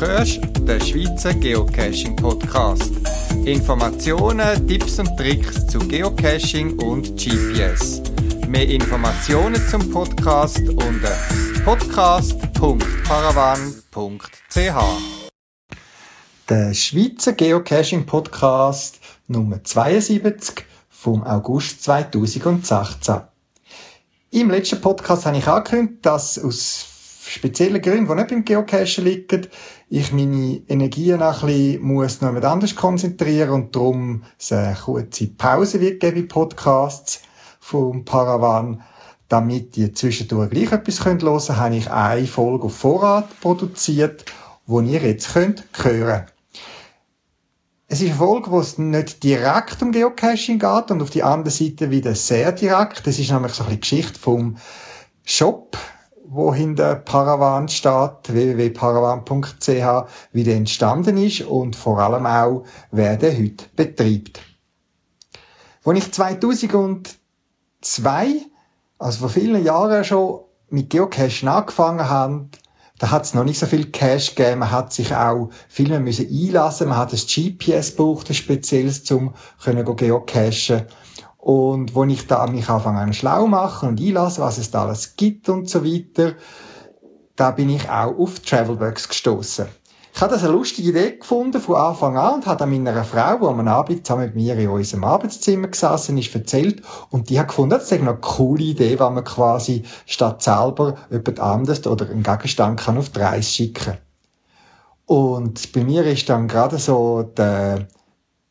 hörst den Schweizer Geocaching Podcast. Informationen, Tipps und Tricks zu Geocaching und GPS. Mehr Informationen zum Podcast unter podcast.paravan.ch. Der Schweizer Geocaching Podcast Nummer 72 vom August 2016. Im letzten Podcast habe ich angekündigt, dass aus speziellen Gründen, die nicht beim Geocachen liegen, ich meine Energien ein bisschen muss noch jemand anders konzentrieren und darum eine kurze Pause wird geben in Podcasts vom Paravan. Damit ihr zwischendurch gleich etwas hören könnt, habe ich eine Folge auf Vorrat produziert, die ihr jetzt könnt hören es ist eine Folge, wo es nicht direkt um Geocaching geht und auf die andere Seite wieder sehr direkt. Das ist nämlich so ein bisschen Geschichte vom Shop, wo hinter Paravan steht, www.paravan.ch, wie der entstanden ist und vor allem auch, wer der heute betreibt. Als ich 2002, also vor vielen Jahren schon, mit Geocachen angefangen habe, da hat es noch nicht so viel Cache gegeben. Man hat sich auch viel mehr müssen einlassen. Man hat ein GPS gebraucht, ein spezielles, können geocachen. Und wo ich da mich anfange an schlau machen und einlassen, was es da alles gibt und so weiter, da bin ich auch auf Travelbugs gestoßen. Ich habe das eine lustige Idee gefunden von Anfang an und habe dann meiner Frau, die am Abend zusammen mit mir in unserem Arbeitszimmer gesessen ist, erzählt und die hat gefunden, das ist eine coole Idee, wenn man quasi statt selber jemand anderes oder einen Gegenstand kann auf die Reise schicken. Und bei mir ist dann gerade so der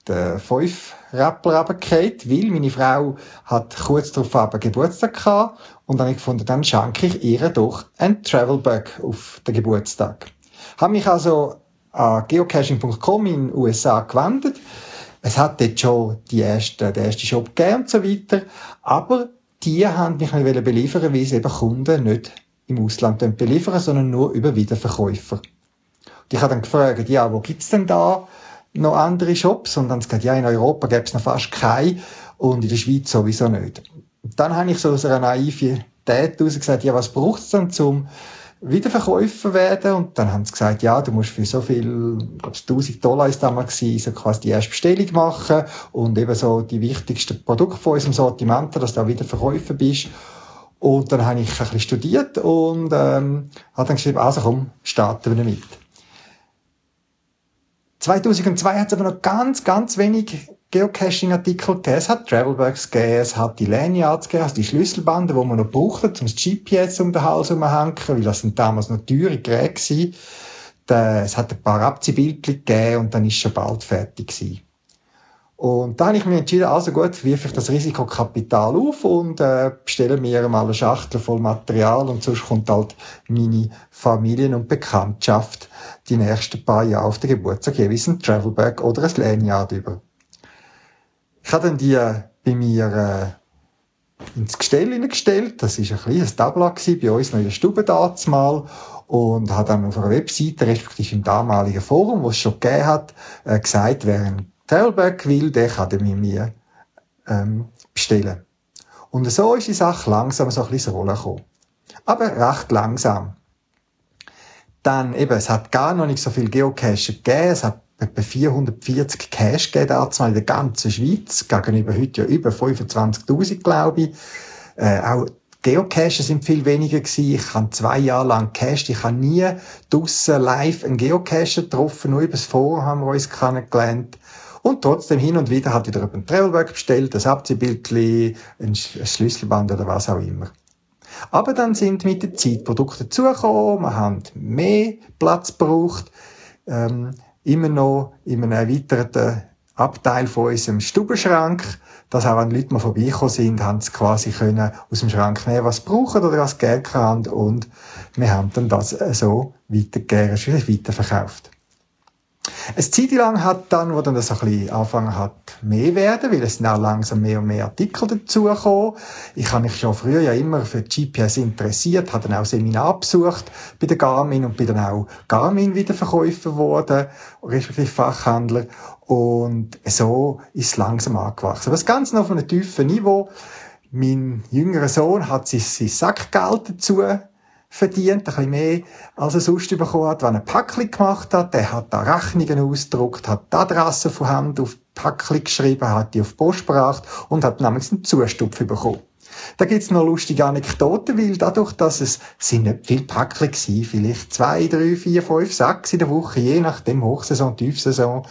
den fünf Rapper runtergefallen, weil meine Frau hat kurz darauf aber Geburtstag gehabt und dann habe ich gefunden, dann schenke ich ihr doch ein Travelbug auf den Geburtstag. Habe mich also an geocaching.com in den USA gewendet. Es hat dort schon die erste, den ersten Shop gegeben und so weiter, aber die haben mich nicht beliefern weil sie eben Kunden nicht im Ausland beliefern, sondern nur über Wiederverkäufer. Und ich habe dann gefragt, ja, wo gibt's denn da noch andere Shops und dann gesagt, ja, in Europa gäbe es noch fast keine und in der Schweiz sowieso nicht. Dann habe ich so aus einer Naivität heraus gesagt, ja, was braucht es dann zum Wiederverkäufer werden? Und dann haben sie gesagt, ja, du musst für so viel, glaub, 1000 Dollar ist damals gewesen, so quasi die erste Bestellung machen und eben so die wichtigsten Produkte von unserem Sortiment, dass du da Wiederverkäufer bist. Und dann habe ich ein bisschen studiert und ähm, habe dann geschrieben, also komm, starten wir damit. 2002 hat es aber noch ganz, ganz wenig Geocaching-Artikel gegeben. Es hat Travelbugs gegeben, es hat die Lanyards gegeben, also die Schlüsselbande, die man noch brauchte, um das GPS um den Hals herumzuhängen, weil das sind damals noch teure Geräte waren. Es hat ein paar Abziehbildchen gegeben und dann ist schon bald fertig gewesen. Und da habe ich mich entschieden, also gut, wirf ich das Risikokapital auf und äh, bestelle mir mal eine Schachtel voll Material und sonst kommt halt meine Familien- und Bekanntschaft die nächsten paar Jahre auf den Geburtstag jeweils ein Travelbag oder ein Lanyard über. Ich habe dann die äh, bei mir äh, ins Gestell hineingestellt. Das ist ein kleines Tabla bei uns noch in der Stube mal und habe dann auf einer Webseite, respektive im damaligen Forum, wo es schon gegeben hat, äh, gesagt, wer ein Tailback will, der kann den mit mir ähm, bestellen. Und so ist die Sache langsam so ein bisschen ins Rollen gekommen. Aber recht langsam. Dann eben, es hat gar noch nicht so viel Geocache gegeben. Es hat etwa 440 Cache gegeben, dazu in der ganzen Schweiz. Gegenüber heute ja über 25.000, glaube ich. Äh, auch Geocaches sind viel weniger gewesen. Ich habe zwei Jahre lang gecached. Ich habe nie draussen live einen Geocacher getroffen. Nur übers Forum haben wir uns kennengelernt. Und trotzdem hin und wieder hat wieder ein Travelwork bestellt, ein Abziehbildchen, ein Schlüsselband oder was auch immer. Aber dann sind mit der Zeit Produkte dazugekommen, wir haben mehr Platz gebraucht, ähm, immer noch in einem erweiterten Abteil von unserem Stubenschrank, dass auch wenn Leute mal vorbeigekommen sind, haben sie quasi können aus dem Schrank nehmen, was sie brauchen oder was sie gerne haben und wir haben dann das so weitergegeben, weiterverkauft. Eine Zeit lang hat dann, wo dann das ein bisschen angefangen hat, mehr werden, weil es dann langsam mehr und mehr Artikel dazugekommen. Ich habe mich schon früher ja immer für GPS interessiert, habe dann auch Seminar besucht bei der Garmin und bin dann auch Garmin wieder Verkäufer geworden, respektive Fachhändler. Und so ist es langsam angewachsen. Aber das Ganze noch auf einem tiefen Niveau. Mein jüngerer Sohn hat sich sein Sackgeld dazu verdient, ein bisschen mehr, als er sonst bekommen hat, wenn er Packling gemacht hat. Der hat da Rechnungen ausgedruckt, hat die Adresse von Hand auf Packling geschrieben, hat die auf die Post gebracht und hat nämlich einen Zustupf bekommen. Da gibt's noch lustige Anekdoten, weil dadurch, dass es sind nicht viel Packling gewesen, vielleicht zwei, drei, vier, fünf, sechs in der Woche, je nachdem Hochsaison, Tiefsaison,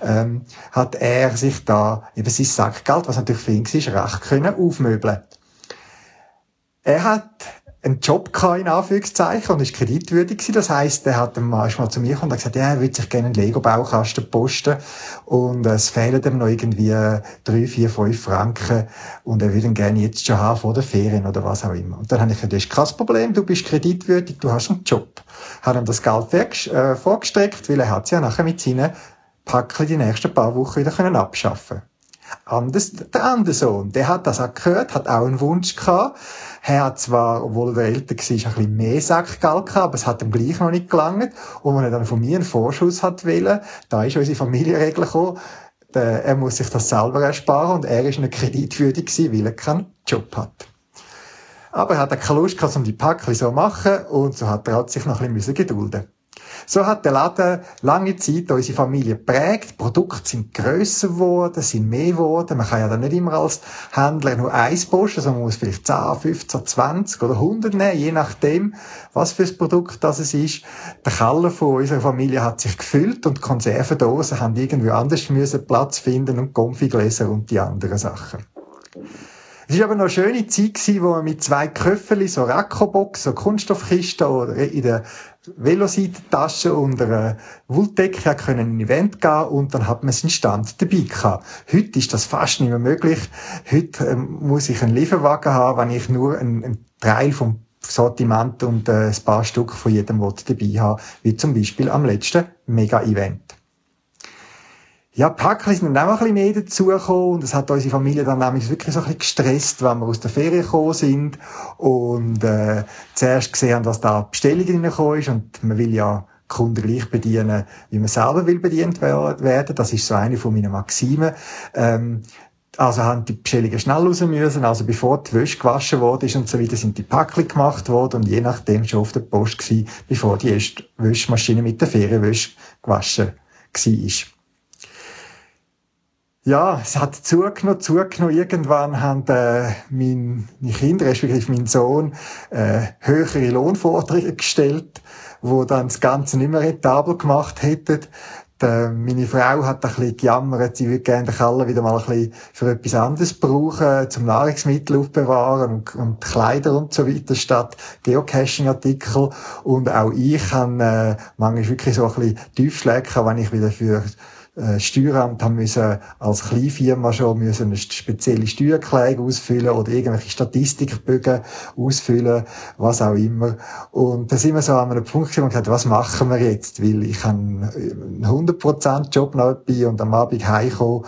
ähm, hat er sich da eben sein Sackgeld, was natürlich für ihn war, recht können aufmöbeln. Er hat einen Job gehabt, in Anführungszeichen, und ist kreditwürdig gewesen. Das heisst, er hat dann manchmal zu mir gekommen und gesagt, ja, er würde sich gerne einen Lego-Baukasten posten und es fehlen ihm noch irgendwie drei, vier, fünf Franken und er würde ihn gerne jetzt schon haben vor der Ferien oder was auch immer. Und dann habe ich gesagt, das ist kein Problem, du bist kreditwürdig, du hast einen Job. Hat ihm das Geld äh, vorgestreckt, weil er hat es ja nachher mit seinen Packchen die nächsten paar Wochen wieder können abschaffen Anders, der andere Sohn, der hat das auch gehört, hat auch einen Wunsch gehabt. Er hat zwar, obwohl er älter war, ein bisschen mehr Sackgeld gehabt, aber es hat ihm gleich noch nicht gelangt. Und wenn er dann von mir einen Vorschuss hat wollen, da ist unsere Familienregel gekommen, der, er muss sich das selber ersparen und er ist eine kreditwürdig gewesen, weil er keinen Job hat. Aber er hat keine Lust gehabt, um die Päckchen so zu machen und so hat er sich noch ein bisschen gedulden so hat der Laden lange Zeit unsere Familie prägt. Die Produkte sind grösser geworden, sind mehr geworden. Man kann ja dann nicht immer als Händler nur eins posten, sondern man muss vielleicht 10, 15, 20 oder 100 nehmen, je nachdem, was für ein Produkt das es ist. Der Keller von unserer Familie hat sich gefüllt und Konservendosen haben irgendwie anders müssen Platz finden und Konfigläser und die anderen Sachen. Es war aber noch eine schöne Zeit wo man mit zwei Köfferli, so Rakobox, so Kunststoffkisten oder in der Veloseitentasche und einer Wulldecke können in ein Event gehen und dann hat man seinen Stand dabei gehabt. Heute ist das fast nicht mehr möglich. Heute ähm, muss ich einen Lieferwagen haben, wenn ich nur einen, einen Teil vom Sortiment und äh, ein paar Stück von jedem dabei habe, wie zum Beispiel am letzten Mega-Event. Ja, Packli sind dann auch ein bisschen mehr dazugekommen und es hat unsere Familie dann nämlich wirklich so ein bisschen gestresst, wenn wir aus der Ferien gekommen sind und äh, zuerst gesehen haben, was da Bestellungen reingekommen ist und man will ja Kunden gleich bedienen, wie man selber will bedient werden. Das ist so eine von meinen Maximen. Ähm, also haben die Bestellungen schnell raus müssen, also bevor die Wäsche gewaschen wurde und so weiter, sind die Päckchen gemacht worden und je nachdem schon auf der Post gewesen, bevor die erste Wäschmaschine mit der Ferienwäsche gewaschen war. Ja, es hat zugenommen, zugenommen. Irgendwann haben äh, meine Kinder, respektive mein Sohn, äh, höhere Lohnforderungen gestellt, wo dann das Ganze nicht mehr rentabel gemacht hätten. Die, meine Frau hat ein bisschen gejammert, sie würde gerne Keller wieder mal ein bisschen für etwas anderes brauchen, zum Nahrungsmittel aufbewahren und, und Kleider und so weiter, statt Geocaching-Artikel. Und auch ich kann äh, manchmal wirklich so ein bisschen Tiefschläge, wenn ich wieder für äh, Steueramt haben müssen als Kleinfirma schon müssen eine spezielle Steuerkleidung ausfüllen oder irgendwelche Statistikbögen ausfüllen, was auch immer. Und da sind wir so an einem Punkt gekommen und gesagt, was machen wir jetzt? Weil ich habe einen 100% Job noch dabei und am Abend heimkommen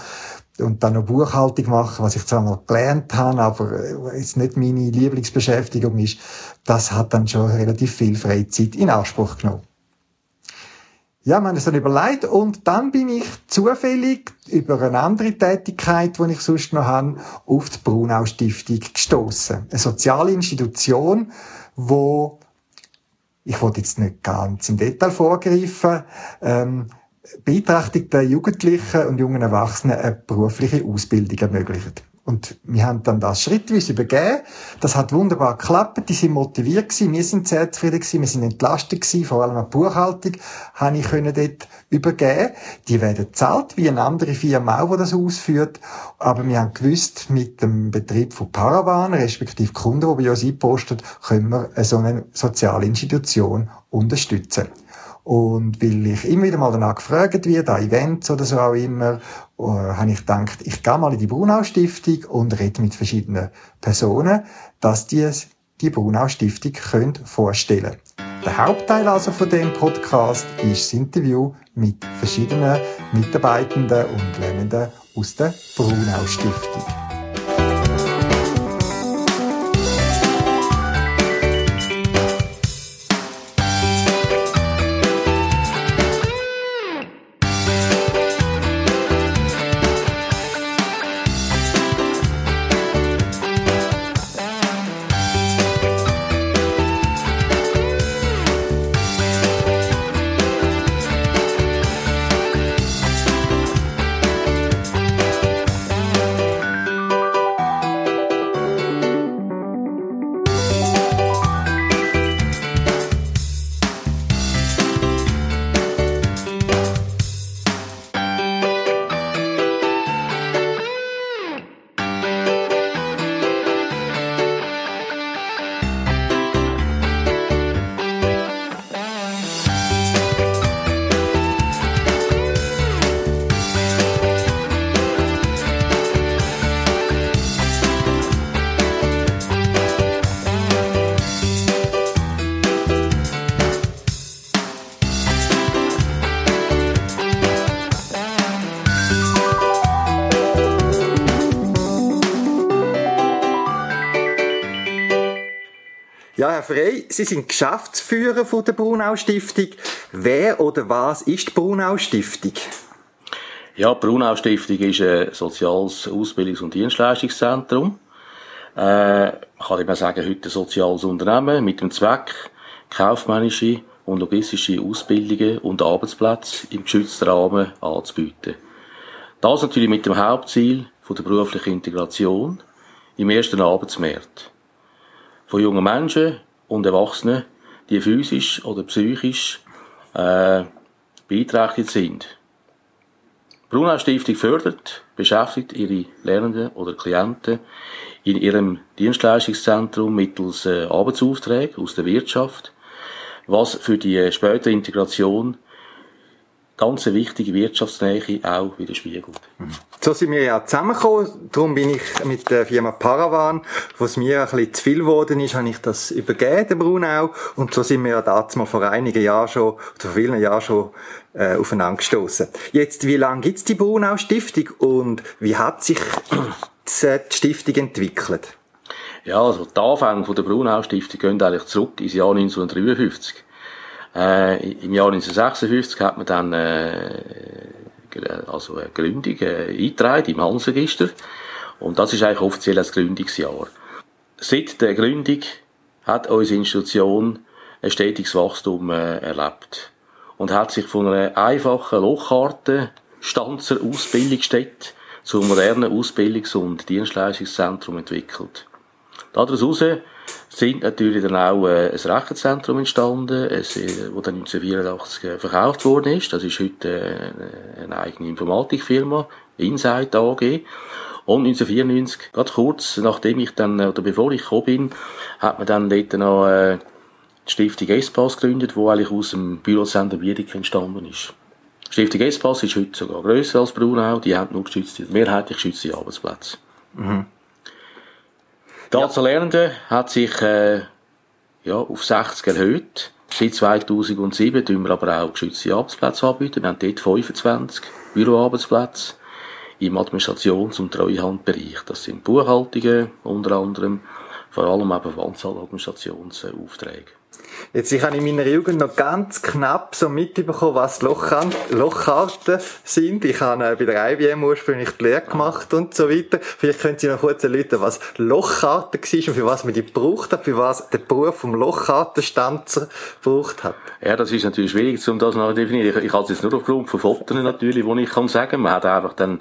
und dann noch Buchhaltung machen, was ich zwar mal gelernt habe, aber jetzt nicht meine Lieblingsbeschäftigung ist, das hat dann schon relativ viel Freizeit in Anspruch genommen. Ja, man es dann überlegt und dann bin ich zufällig über eine andere Tätigkeit, die ich sonst noch habe, auf die Brunau Stiftung gestoßen. Eine soziale Institution, wo ich wollte jetzt nicht ganz im Detail vorgreifen, ähm, beeinträchtigten Jugendlichen und jungen Erwachsenen eine berufliche Ausbildung ermöglicht. Und wir haben dann das schrittweise übergeben. Das hat wunderbar geklappt. Die sind motiviert gewesen. Wir sind sehr zufrieden gewesen. Wir sind entlastet gewesen. Vor allem die Buchhaltung habe ich können dort übergeben. Die werden zahlt wie eine andere Firma auch, die das ausführt. Aber wir haben gewusst, mit dem Betrieb von Paravan, respektive Kunden, die bei uns einposten, können wir so eine soziale Institution unterstützen. Und weil ich immer wieder mal danach gefragt werde, an Events oder so auch immer, äh, habe ich gedacht, ich gehe mal in die Brunau Stiftung und rede mit verschiedenen Personen, dass die die Brunau Stiftung können vorstellen. Der Hauptteil also von dem Podcast ist das Interview mit verschiedenen Mitarbeitenden und Lernenden aus der Brunau Ja, Herr Frey, Sie sind Geschäftsführer von der Brunau Stiftung. Wer oder was ist die Brunau Stiftung? Ja, die Brunau Stiftung ist ein soziales Ausbildungs- und Dienstleistungszentrum. Äh, ich kann immer sagen, heute ein soziales Unternehmen mit dem Zweck, kaufmännische und logistische Ausbildungen und Arbeitsplätze im geschützten Rahmen anzubieten. Das natürlich mit dem Hauptziel von der beruflichen Integration im ersten Arbeitsmarkt. Von jungen Menschen und Erwachsenen, die physisch oder psychisch äh, beeinträchtigt sind. Brunau Stiftung fördert, beschäftigt ihre Lernenden oder Klienten in ihrem Dienstleistungszentrum mittels äh, Arbeitsaufträgen aus der Wirtschaft, was für die spätere Integration ganz eine wichtige Wirtschaftsnähe auch widerspiegelt. So sind wir ja zusammengekommen. Darum bin ich mit der Firma Paravan, was mir ein bisschen zu viel geworden ist, habe ich das übergeben, dem Brunau. Und so sind wir ja damals mal vor einigen Jahren schon, oder vor vielen Jahren schon, äh, aufeinander gestoßen. Jetzt, wie lange gibt's die Brunau Stiftung und wie hat sich die Stiftung entwickelt? Ja, also die Anfänge von der Brunau Stiftung gehen eigentlich zurück ins Jahr 1953. Äh, Im Jahr 1956 hat man dann äh, also eine Gründung äh, eingetragen im Handelsregister und das ist eigentlich offiziell das Gründungsjahr. Seit der Gründung hat unsere Institution ein stetiges Wachstum äh, erlebt und hat sich von einer einfachen Lochkarte Stanzer Ausbildungsstätte zum modernen Ausbildungs- und Dienstleistungszentrum entwickelt. Daraus sind natürlich dann auch äh, ein Rechenzentrum entstanden, es, äh, dann 1984 äh, verkauft worden ist. Das ist heute äh, eine eigene Informatikfirma, Insight AG. Und 1994, gerade kurz nachdem ich dann, oder bevor ich gekommen bin, hat man dann dort noch äh, die Stiftung Espace gegründet, wo eigentlich aus dem Bürozentrum Wiedeke entstanden ist. Die Stiftung Espace ist heute sogar grösser als Brunau, die haben nur geschützte, mehrheitlich geschützte Arbeitsplätze. Mhm. Die Anzahl ja. Lernenden hat sich äh, ja, auf 60 erhöht. Seit 2007 tun wir aber auch geschützte Arbeitsplätze anbieten. Wir haben dort 25 Büroarbeitsplätze im Administrations- und Treuhandbereich. Das sind Buchhaltungen unter anderem, vor allem eben Administrationsaufträge. Jetzt, ich habe in meiner Jugend noch ganz knapp so mitbekommen, was Lochkarten sind. Ich habe bei der IBM ursprünglich die Lehre gemacht und so weiter. Vielleicht können Sie noch kurz erläutern, was Lochkarten war und für was man die gebraucht hat, für was der Beruf vom Lochkartenstanzer gebraucht hat. Ja, das ist natürlich schwierig, um das noch zu definieren. Ich, ich habe es jetzt nur aufgrund von Fotos natürlich, wo ich kann sagen, man hat einfach dann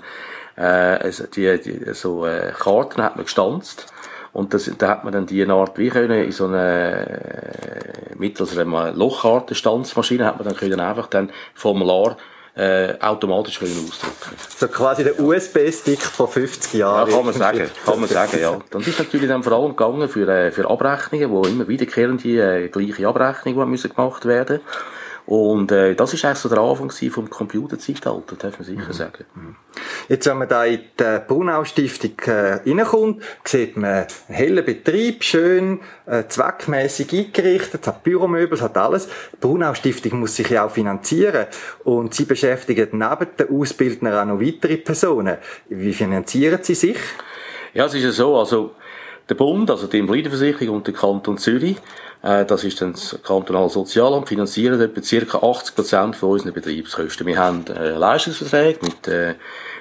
äh, die, die, so äh, Karten hat man gestanzt und das, da hat man dann die Art wie können, in so eine, äh, mittels einer Lochkartenstandsmaschine hat man dann können einfach dann Formular äh, automatisch können ausdrucken. So quasi der USB-Stick von 50 Jahren. Ja, kann man sagen, kann man sagen, ja. Dann ist natürlich dann vor allem gegangen für, äh, für Abrechnungen, wo immer wiederkehrende äh, gleiche Abrechnungen müssen gemacht werden und äh, das ist eigentlich so der Anfang vom Computerzeitalter, darf man sicher mhm. sagen. Mhm. Jetzt, wenn man da in die Brunau-Stiftung äh, reinkommt, sieht man einen hellen Betrieb, schön, äh, zweckmäßig eingerichtet, hat Büromöbel, hat alles. Die Brunau-Stiftung muss sich ja auch finanzieren und sie beschäftigen neben den Ausbildnern auch noch weitere Personen. Wie finanzieren sie sich? Ja, es ist ja so, also der Bund, also die Invalidenversicherung und der Kanton Zürich, äh, das ist dann das kantonale Sozialamt, finanzieren etwa ca. 80 Prozent von unseren Betriebskosten. Wir haben äh, Leistungsverträge mit, äh,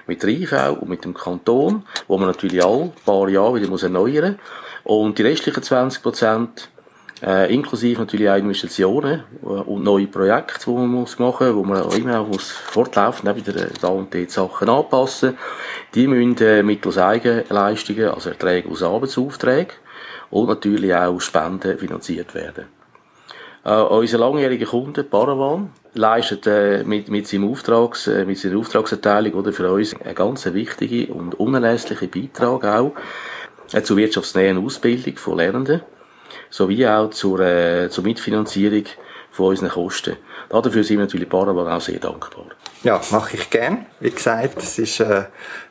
mit der IV und mit dem Kanton, wo man natürlich alle paar Jahre wieder erneuern muss. Und die restlichen 20 Prozent äh, inklusive natürlich auch Investitionen äh, und neue Projekte, die man muss machen muss, wo man auch immer auch muss fortlaufend auch wieder da und dort Sachen anpassen. Die müssen äh, mittels Eigenleistungen, also Erträge aus Arbeitsaufträgen und natürlich auch Spenden finanziert werden. Äh, unser langjähriger Kunde, Paravan, leistet äh, mit, mit, seinem Auftrags, äh, mit seiner Auftragserteilung oder für uns eine ganz wichtige und unerlässliche Beitrag auch äh, zur wirtschaftsnähen Ausbildung von Lernenden sowie auch zur, äh, zur Mitfinanzierung von unseren Kosten. Dafür sind wir natürlich Paravan auch sehr dankbar. Ja, mache ich gern. Wie gesagt, es ist, äh,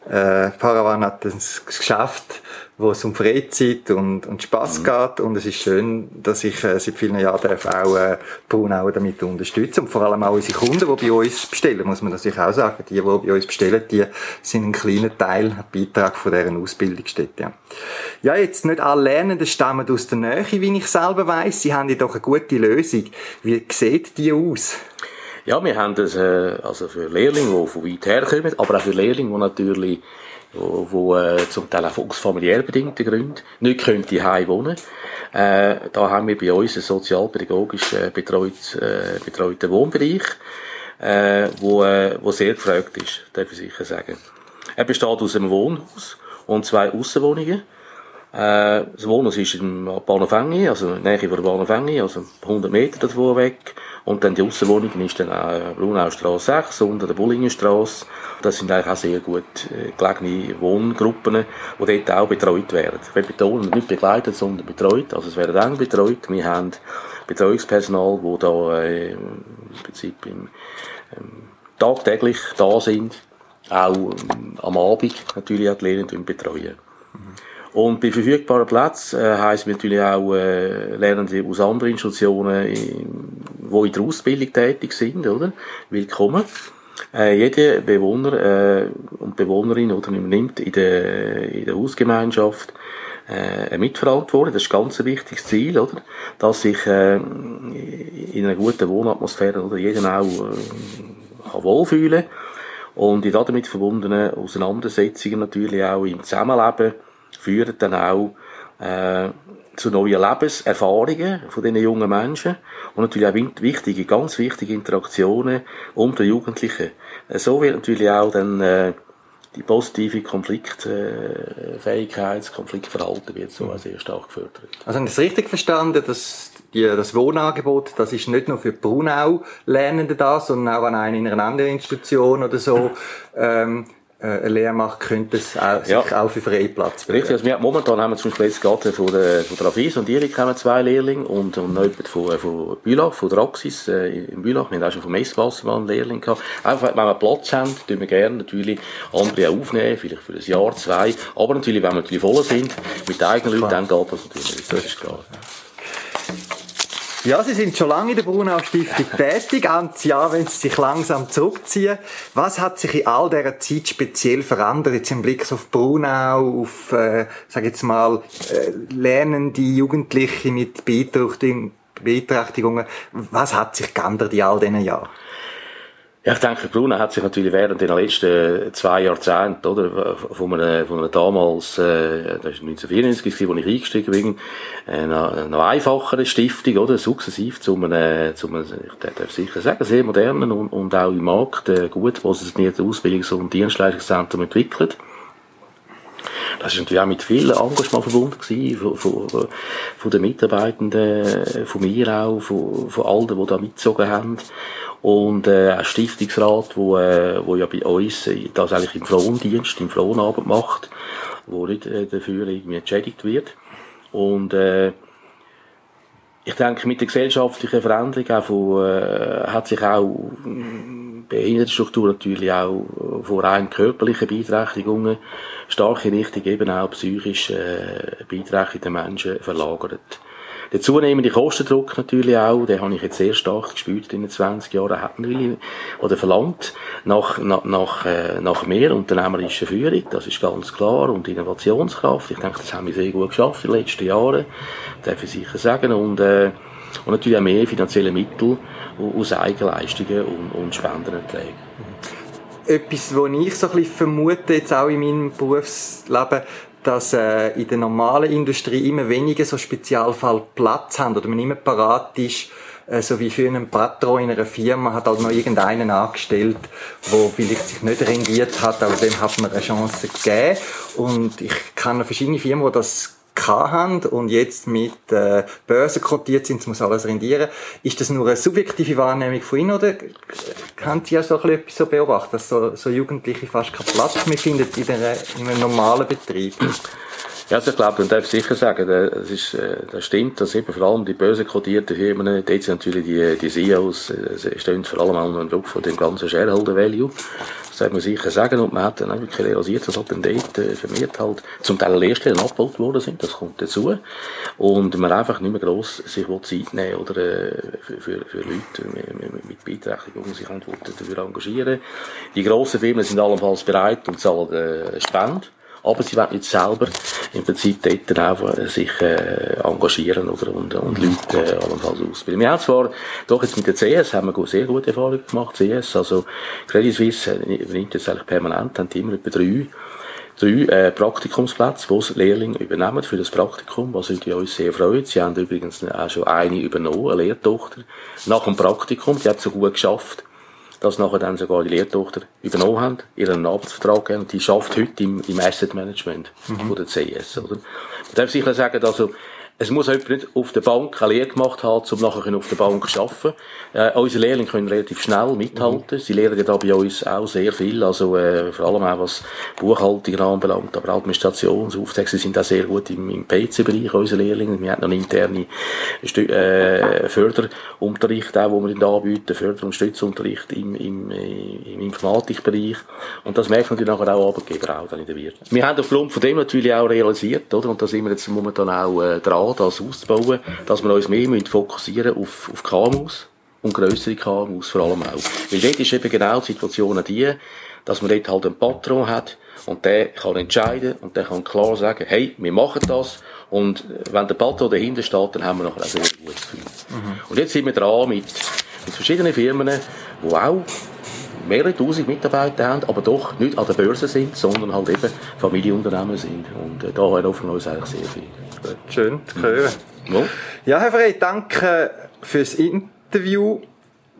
äh, Paravan hat das Geschäft wo es um Freizeit und, und Spass mhm. geht. Und es ist schön, dass ich äh, seit vielen Jahren darf auch äh, Braunau damit unterstützen und vor allem auch unsere Kunden, die bei uns bestellen, muss man natürlich auch sagen. Die, die bei uns bestellen, die sind ein kleiner Teil, ein Beitrag von deren Ausbildungsstätte. Ja. ja, jetzt nicht alle Lernenden stammen aus der Nähe, wie ich selber weiss. Sie haben jedoch eine gute Lösung. Wie sieht die aus? Ja, wir haben das, äh, also für Lehrlinge, die von weit her kommen, aber auch für Lehrlinge, die natürlich wo, wo äh, zum Teil auch aus familiär bedingten Gründen nicht können die wohnen. Äh, da haben wir bei uns einen sozialpädagogisch äh, betreut, äh, betreuten Wohnbereich, äh, wo, äh, wo sehr gefragt ist, darf ich sicher sagen. Er besteht aus einem Wohnhaus und zwei Aussenwohnungen. Äh, das Wohnhaus ist im Bahnhof Engi, also in Nähe von der Bahnhof Engi, also 100 Meter davon weg. Und dann die Aussenwohnung ist dann auch Brunaustrasse 6 und der Bullingenstrasse. Das sind eigentlich auch sehr gut gelegene Wohngruppen, die dort auch betreut werden. Wir betonen, nicht begleitet, sondern betreut. Also es werden eng betreut. Wir haben Betreuungspersonal, das da äh, im Prinzip im, ähm, tagtäglich da sind. Auch ähm, am Abend natürlich auch die Lehrenden betreuen. Und bei verfügbaren Plätzen äh, heisst natürlich auch äh, Lernende aus anderen Institutionen, die in der Ausbildung tätig sind, oder? Willkommen. Äh, jeder Bewohner äh, und Bewohnerin oder nimmt in der, in der Hausgemeinschaft äh, eine Mitverantwortung. Das ist ein ganz wichtiges Ziel, oder? Dass sich äh, in einer guten Wohnatmosphäre oder jeder auch äh, wohlfühlen und in damit verbundenen Auseinandersetzungen natürlich auch im Zusammenleben führen dann auch äh, zu neuen Lebenserfahrungen von diesen jungen Menschen und natürlich auch wichtige, ganz wichtige Interaktionen unter Jugendlichen. Äh, so wird natürlich auch dann äh, die positive Konfliktfähigkeit, Konfliktverhalten wird so auch sehr stark gefördert. Also habe ich es richtig verstanden, dass die, das Wohnangebot, das ist nicht nur für Brunau Lernende da, sondern auch an einer in einer anderen Institution oder so ähm, äh, eine Lehre macht, könnte es auch, ja. sich auch für Freiplatz Richtig, also wir, momentan haben wir zum Beispiel jetzt gerade von der, von der Afis und Erik haben zwei Lehrlinge und, und noch jemand von, äh, von Bülach, von der Axis äh, in Bülach. Wir haben auch schon vom Messwasser einen Lehrling gehabt. Einfach, wenn wir Platz haben, tun wir gerne natürlich andere aufnehmen, vielleicht für ein Jahr, zwei. Aber natürlich, wenn wir natürlich voll sind, mit eigenen Leuten, dann geht das natürlich. Das ist klar. Ja, Sie sind schon lange in der Brunau Stiftung tätig. Ans Jahr, wenn Sie sich langsam zurückziehen. Was hat sich in all dieser Zeit speziell verändert? Jetzt im Blick auf Brunau, auf, äh, sag jetzt mal, äh, lernende Jugendliche mit Beeinträchtigungen. Was hat sich geändert in all diesen Jahren? Ja, ich denke, Bruno hat sich natürlich während den letzten zwei Jahrzehnten, oder, von einem, von einem damals, äh, das war 1994, wo ich eingestiegen bin, eine, eine einfachere Stiftung, oder, sukzessiv zu einem, zu einem, ich darf sicher sagen, sehr modernen und, und auch im Markt äh, gut positionierte Ausbildungs- und Dienstleistungszentrum entwickelt. Das ist natürlich auch mit viel Engagement verbunden gewesen, von, von, von den Mitarbeitenden, von mir auch, von, von allen, die da mitgezogen haben. Und äh, ein Stiftungsrat, wo, äh, wo ja bei uns äh, das eigentlich im Frondienst, im Fronabend macht, wo nicht äh, dafür irgendwie entschädigt wird. Und äh, ich denke, mit der gesellschaftlichen Veränderung auch von, äh, hat sich auch Behindertenstruktur natürlich auch von rein körperlichen Beeinträchtigungen stark in Richtung eben auch psychisch äh, beeinträchtigte Menschen verlagert. Der zunehmende Kostendruck natürlich auch, den habe ich jetzt sehr stark gespürt in den 20 Jahren, hat natürlich, oder verlangt nach, nach, nach, äh, nach mehr unternehmerischer Führung, das ist ganz klar, und Innovationskraft. Ich denke, das haben wir sehr gut geschafft in den letzten Jahren, darf ich sicher sagen, und, äh, und natürlich auch mehr finanzielle Mittel aus Eigenleistungen und, und Spendenerträgen. Etwas, was ich so ein bisschen vermute, jetzt auch in meinem Berufsleben, dass äh, in der normalen Industrie immer weniger so Spezialfall Platz haben oder man immer parat ist, äh, so wie für einen Patron in einer Firma hat halt noch irgendeinen angestellt, wo vielleicht sich nicht rendiert hat, aber dem hat man eine Chance gegeben. Und ich kann verschiedene Firmen, die das haben und jetzt mit äh, Börsen kotiert sind, muss alles rendieren. Ist das nur eine subjektive Wahrnehmung von Ihnen oder haben Sie ja so etwas so beobachtet, dass so, so Jugendliche fast keinen Platz mehr finden in, der, in einem normalen Betrieb? Ja, also ich glaube, man darf sicher sagen, das, ist, äh, das stimmt, dass eben vor allem die bösen kodierten Firmen, dort sind natürlich die, die CEOs, äh, stehen vor allem auch unter Druck von dem ganzen Shareholder Value. Das darf man sicher sagen. Und man hat dann auch wirklich realisiert, dass halt dann dort äh, vermehrt halt zum Teil Lehrstellen abgebaut worden sind. Das kommt dazu. Und man einfach nicht mehr gross sich Zeit nehmen oder für, für, Leute mit, Beeinträchtigungen sich dafür engagieren. Die grossen Firmen sind allenfalls bereit und zahlen Spenden aber sie wollen nicht selber im Prinzip dort einfach sich äh, engagieren oder, und, und Leute äh, allenfalls ausbilden. Wir haben zwar doch jetzt mit der CS haben wir sehr gute Erfahrungen gemacht, CS, also Credit Suisse übernimmt jetzt eigentlich permanent, haben immer etwa drei drei äh, Praktikumsplätze, die das Lehrling übernehmen für das Praktikum, was uns sehr freut. Sie haben übrigens auch schon eine übernommen, eine Lehrtochter, nach dem Praktikum. Die hat so gut geschafft, dass nachher dann sogar die Lehrtochter übernommen haben, ihren Arbeitsvertrag gegeben, und die schafft heute im, im Asset Management mhm. von der CS, oder? Ich darf sicher sagen, also, es muss jemand nicht auf der Bank eine Lehre gemacht haben, um nachher auf der Bank zu arbeiten. Äh, unsere Lehrlinge können relativ schnell mithalten. Mhm. Sie lernen ja da bei uns auch sehr viel, also äh, vor allem auch was Buchhaltung anbelangt, aber Administration, so Aufträge sind auch sehr gut im, im PC-Bereich, unsere Lehrlinge. Wir haben noch interne äh, Förderunterricht auch, wo wir da anbieten, Förder- und Stützunterricht im, im, äh, im Informatikbereich. Und das merkt natürlich nachher auch Arbeitgeber auch dann in der Wirtschaft. Wir haben aufgrund von dem natürlich auch realisiert, oder? Und da sind wir jetzt momentan auch äh, dran, das auszubauen, dass wir uns mehr fokussieren auf, auf KMUs und grössere KMUs vor allem auch. Weil dort ist eben genau die Situation die, dass man dort halt einen Patron hat und der kann entscheiden und der kann klar sagen, hey, wir machen das und wenn der Patron dahinter steht, dann haben wir nachher ein sehr gutes Gefühl. Mhm. Und jetzt sind wir dran mit, mit verschiedenen Firmen, die auch mehrere tausend Mitarbeiter haben, aber doch nicht an der Börse sind, sondern halt eben Familienunternehmen sind. Und äh, da hoffen wir uns eigentlich sehr viel. Schön zu hören. Ja, ja Herr Frey, danke fürs Interview.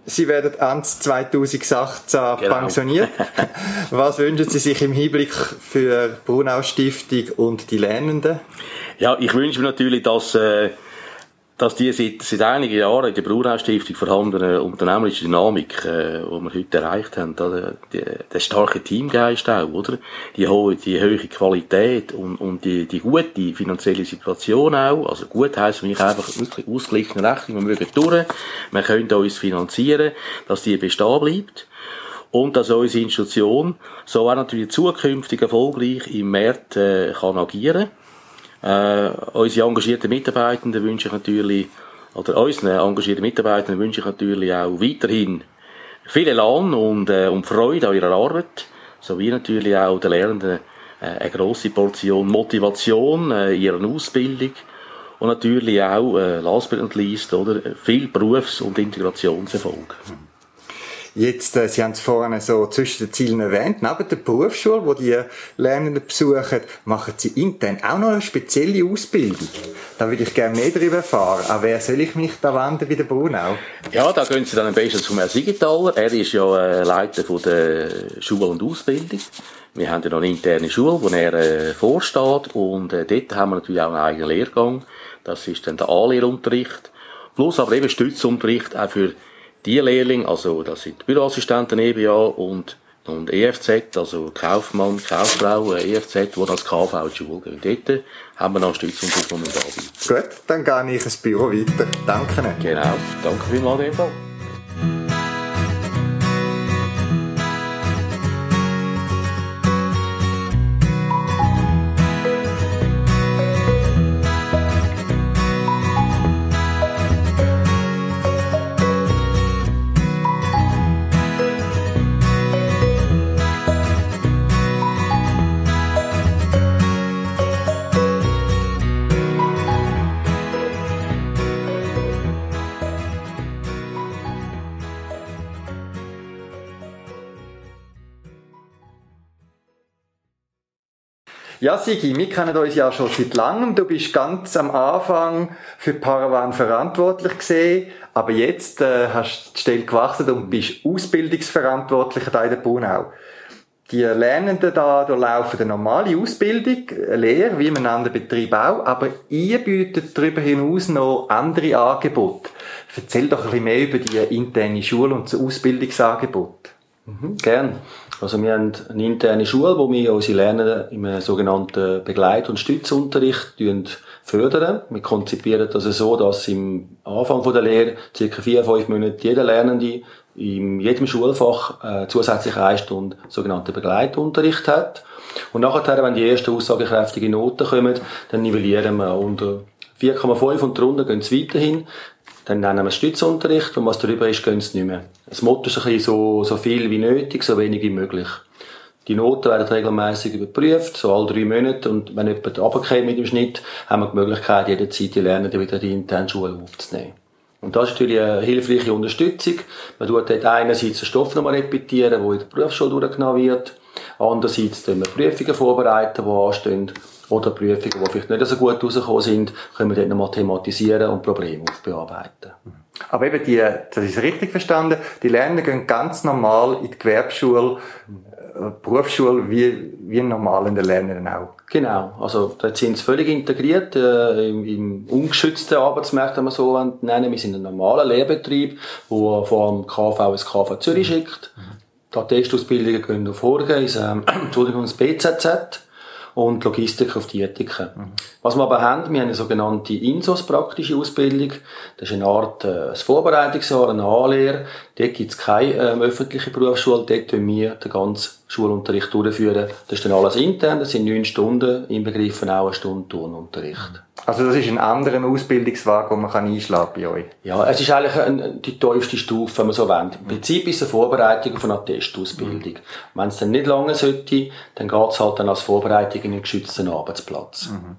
Sie werden Ende 2018 genau. pensioniert. Was wünschen Sie sich im Hinblick für Brunau Stiftung und die Lernenden? Ja, ich wünsche mir natürlich, dass äh, dass die seit, seit einigen Jahren in der Brunau-Stiftung vorhandene unternehmerische Dynamik, äh, die wir heute erreicht haben, da, die, der starke Teamgeist auch, oder? Die hohe, die hohe Qualität und, und die, die gute finanzielle Situation auch. Also gut heisst für mich einfach wirklich ausgeglichene Rechnung. Wir mögen durch, wir können uns finanzieren, dass die bestehen bleibt. Und dass unsere Institution so auch natürlich zukünftig erfolgreich im Markt äh, kann agieren kann äh, unsere engagierten Mitarbeitenden wünsche ich natürlich, oder unseren engagierten Mitarbeitenden wünsche ich natürlich auch weiterhin viel Elan und, äh, und Freude an ihrer Arbeit, sowie natürlich auch den Lernenden äh, eine grosse Portion Motivation äh, in ihrer Ausbildung und natürlich auch, äh, last but not least, oder, viel Berufs- und Integrationserfolg. Jetzt, äh, Sie haben es vorhin so zwischen den Zielen erwähnt, neben der Berufsschule, wo die Lernenden besuchen, machen Sie intern auch noch eine spezielle Ausbildung. Da würde ich gerne mehr darüber erfahren. An wer soll ich mich da wenden bei der Brunau? Ja, da gehen Sie dann am besten zum Herrn Siegenthaler. Er ist ja äh, Leiter von der Schule und Ausbildung. Wir haben ja noch eine interne Schule, wo er äh, vorsteht und äh, dort haben wir natürlich auch einen eigenen Lehrgang. Das ist dann der Anlehrunterricht. Plus aber eben Stützunterricht auch für die Lehrlinge, also das sind Büroassistenten EBA und, und EFZ, also Kaufmann, Kauffrau, EFZ, die als KV in die Schule gehen. Dort haben wir noch Stützung, die wir anbieten. Gut, dann gehe ich ins Büro weiter. Danke. Genau, danke vielmals in dem Fall. Ja, Sigi, wir kennen uns ja schon seit langem. Du bist ganz am Anfang für Paravan verantwortlich gesehen, aber jetzt äh, hast du die Stelle gewachsen und bist Ausbildungsverantwortlicher da in der Brunau. Die Lernenden da laufen eine normale Ausbildung, eine Lehre, wie einem anderen Betrieb auch, aber ihr bietet darüber hinaus noch andere Angebote. Erzähl doch ein bisschen mehr über die interne Schule und das Ausbildungsangebot. Mhm, gern. Also wir haben eine interne Schule, wo wir unsere Lernenden im sogenannten Begleit- und Stützunterricht fördern. Wir konzipieren das so, dass im Anfang der Lehre circa vier, fünf Monate jeder Lernende in jedem Schulfach äh, zusätzlich eine Stunde sogenannten Begleitunterricht hat. Und nachher, wenn die ersten aussagekräftigen Noten kommen, dann nivellieren wir unter 4,5 und drunter gehen sie weiterhin. Dann nennen wir Stützunterricht und was darüber ist, gehen sie nicht mehr. Das Motto ist ein bisschen so, so viel wie nötig, so wenig wie möglich. Die Noten werden regelmäßig überprüft, so alle drei Monate. Und wenn jemand runterkommt mit dem Schnitt, haben wir die Möglichkeit, jederzeit die Lernenden wieder in die interne Schule aufzunehmen. Und das ist natürlich eine hilfreiche Unterstützung. Man tut dort einerseits den Stoff nochmal repetieren, der in der Berufsschule durchgenommen wird. Andererseits tun wir Prüfungen vorbereiten, die anstehen. Oder Prüfungen, die vielleicht nicht so gut rausgekommen sind, können wir dort nochmal thematisieren und Probleme aufbearbeiten. Aber eben die, das ist richtig verstanden, die Lernenden gehen ganz normal in die Gewerbeschule, äh, Berufsschule, wie, wie normal in den Lernenden auch. Genau, also dort sind sie völlig integriert äh, im, im ungeschützten Arbeitsmarkt, wenn man so nennen. Wir sind ein normaler Lehrbetrieb, wo vom KV ins KV Zürich schickt. Die Testausbildungen gehen auf Horgen, ins, ähm, Entschuldigung, ins BZZ und Logistik auf die Ethik. Mhm. Was wir aber haben, wir haben eine sogenannte INSOS, praktische Ausbildung. Das ist eine Art äh, ein Vorbereitungsjahr, eine Anlehre. Dort gibt es keine ähm, öffentliche Berufsschule, dort tun wir den ganzen Schulunterricht durchführen. Das ist dann alles intern, das sind neun Stunden, inbegriffen auch eine Stunde Turnunterricht. Also das ist ein anderer Ausbildungsweg, den man einschlagen kann bei euch? Ja, es ist eigentlich ein, die tiefste Stufe, wenn man so will. Im Prinzip ist es eine Vorbereitung von einer Testausbildung. Mhm. Wenn es dann nicht lange sollte, dann geht es halt dann als Vorbereitung in einen geschützten Arbeitsplatz. Mhm.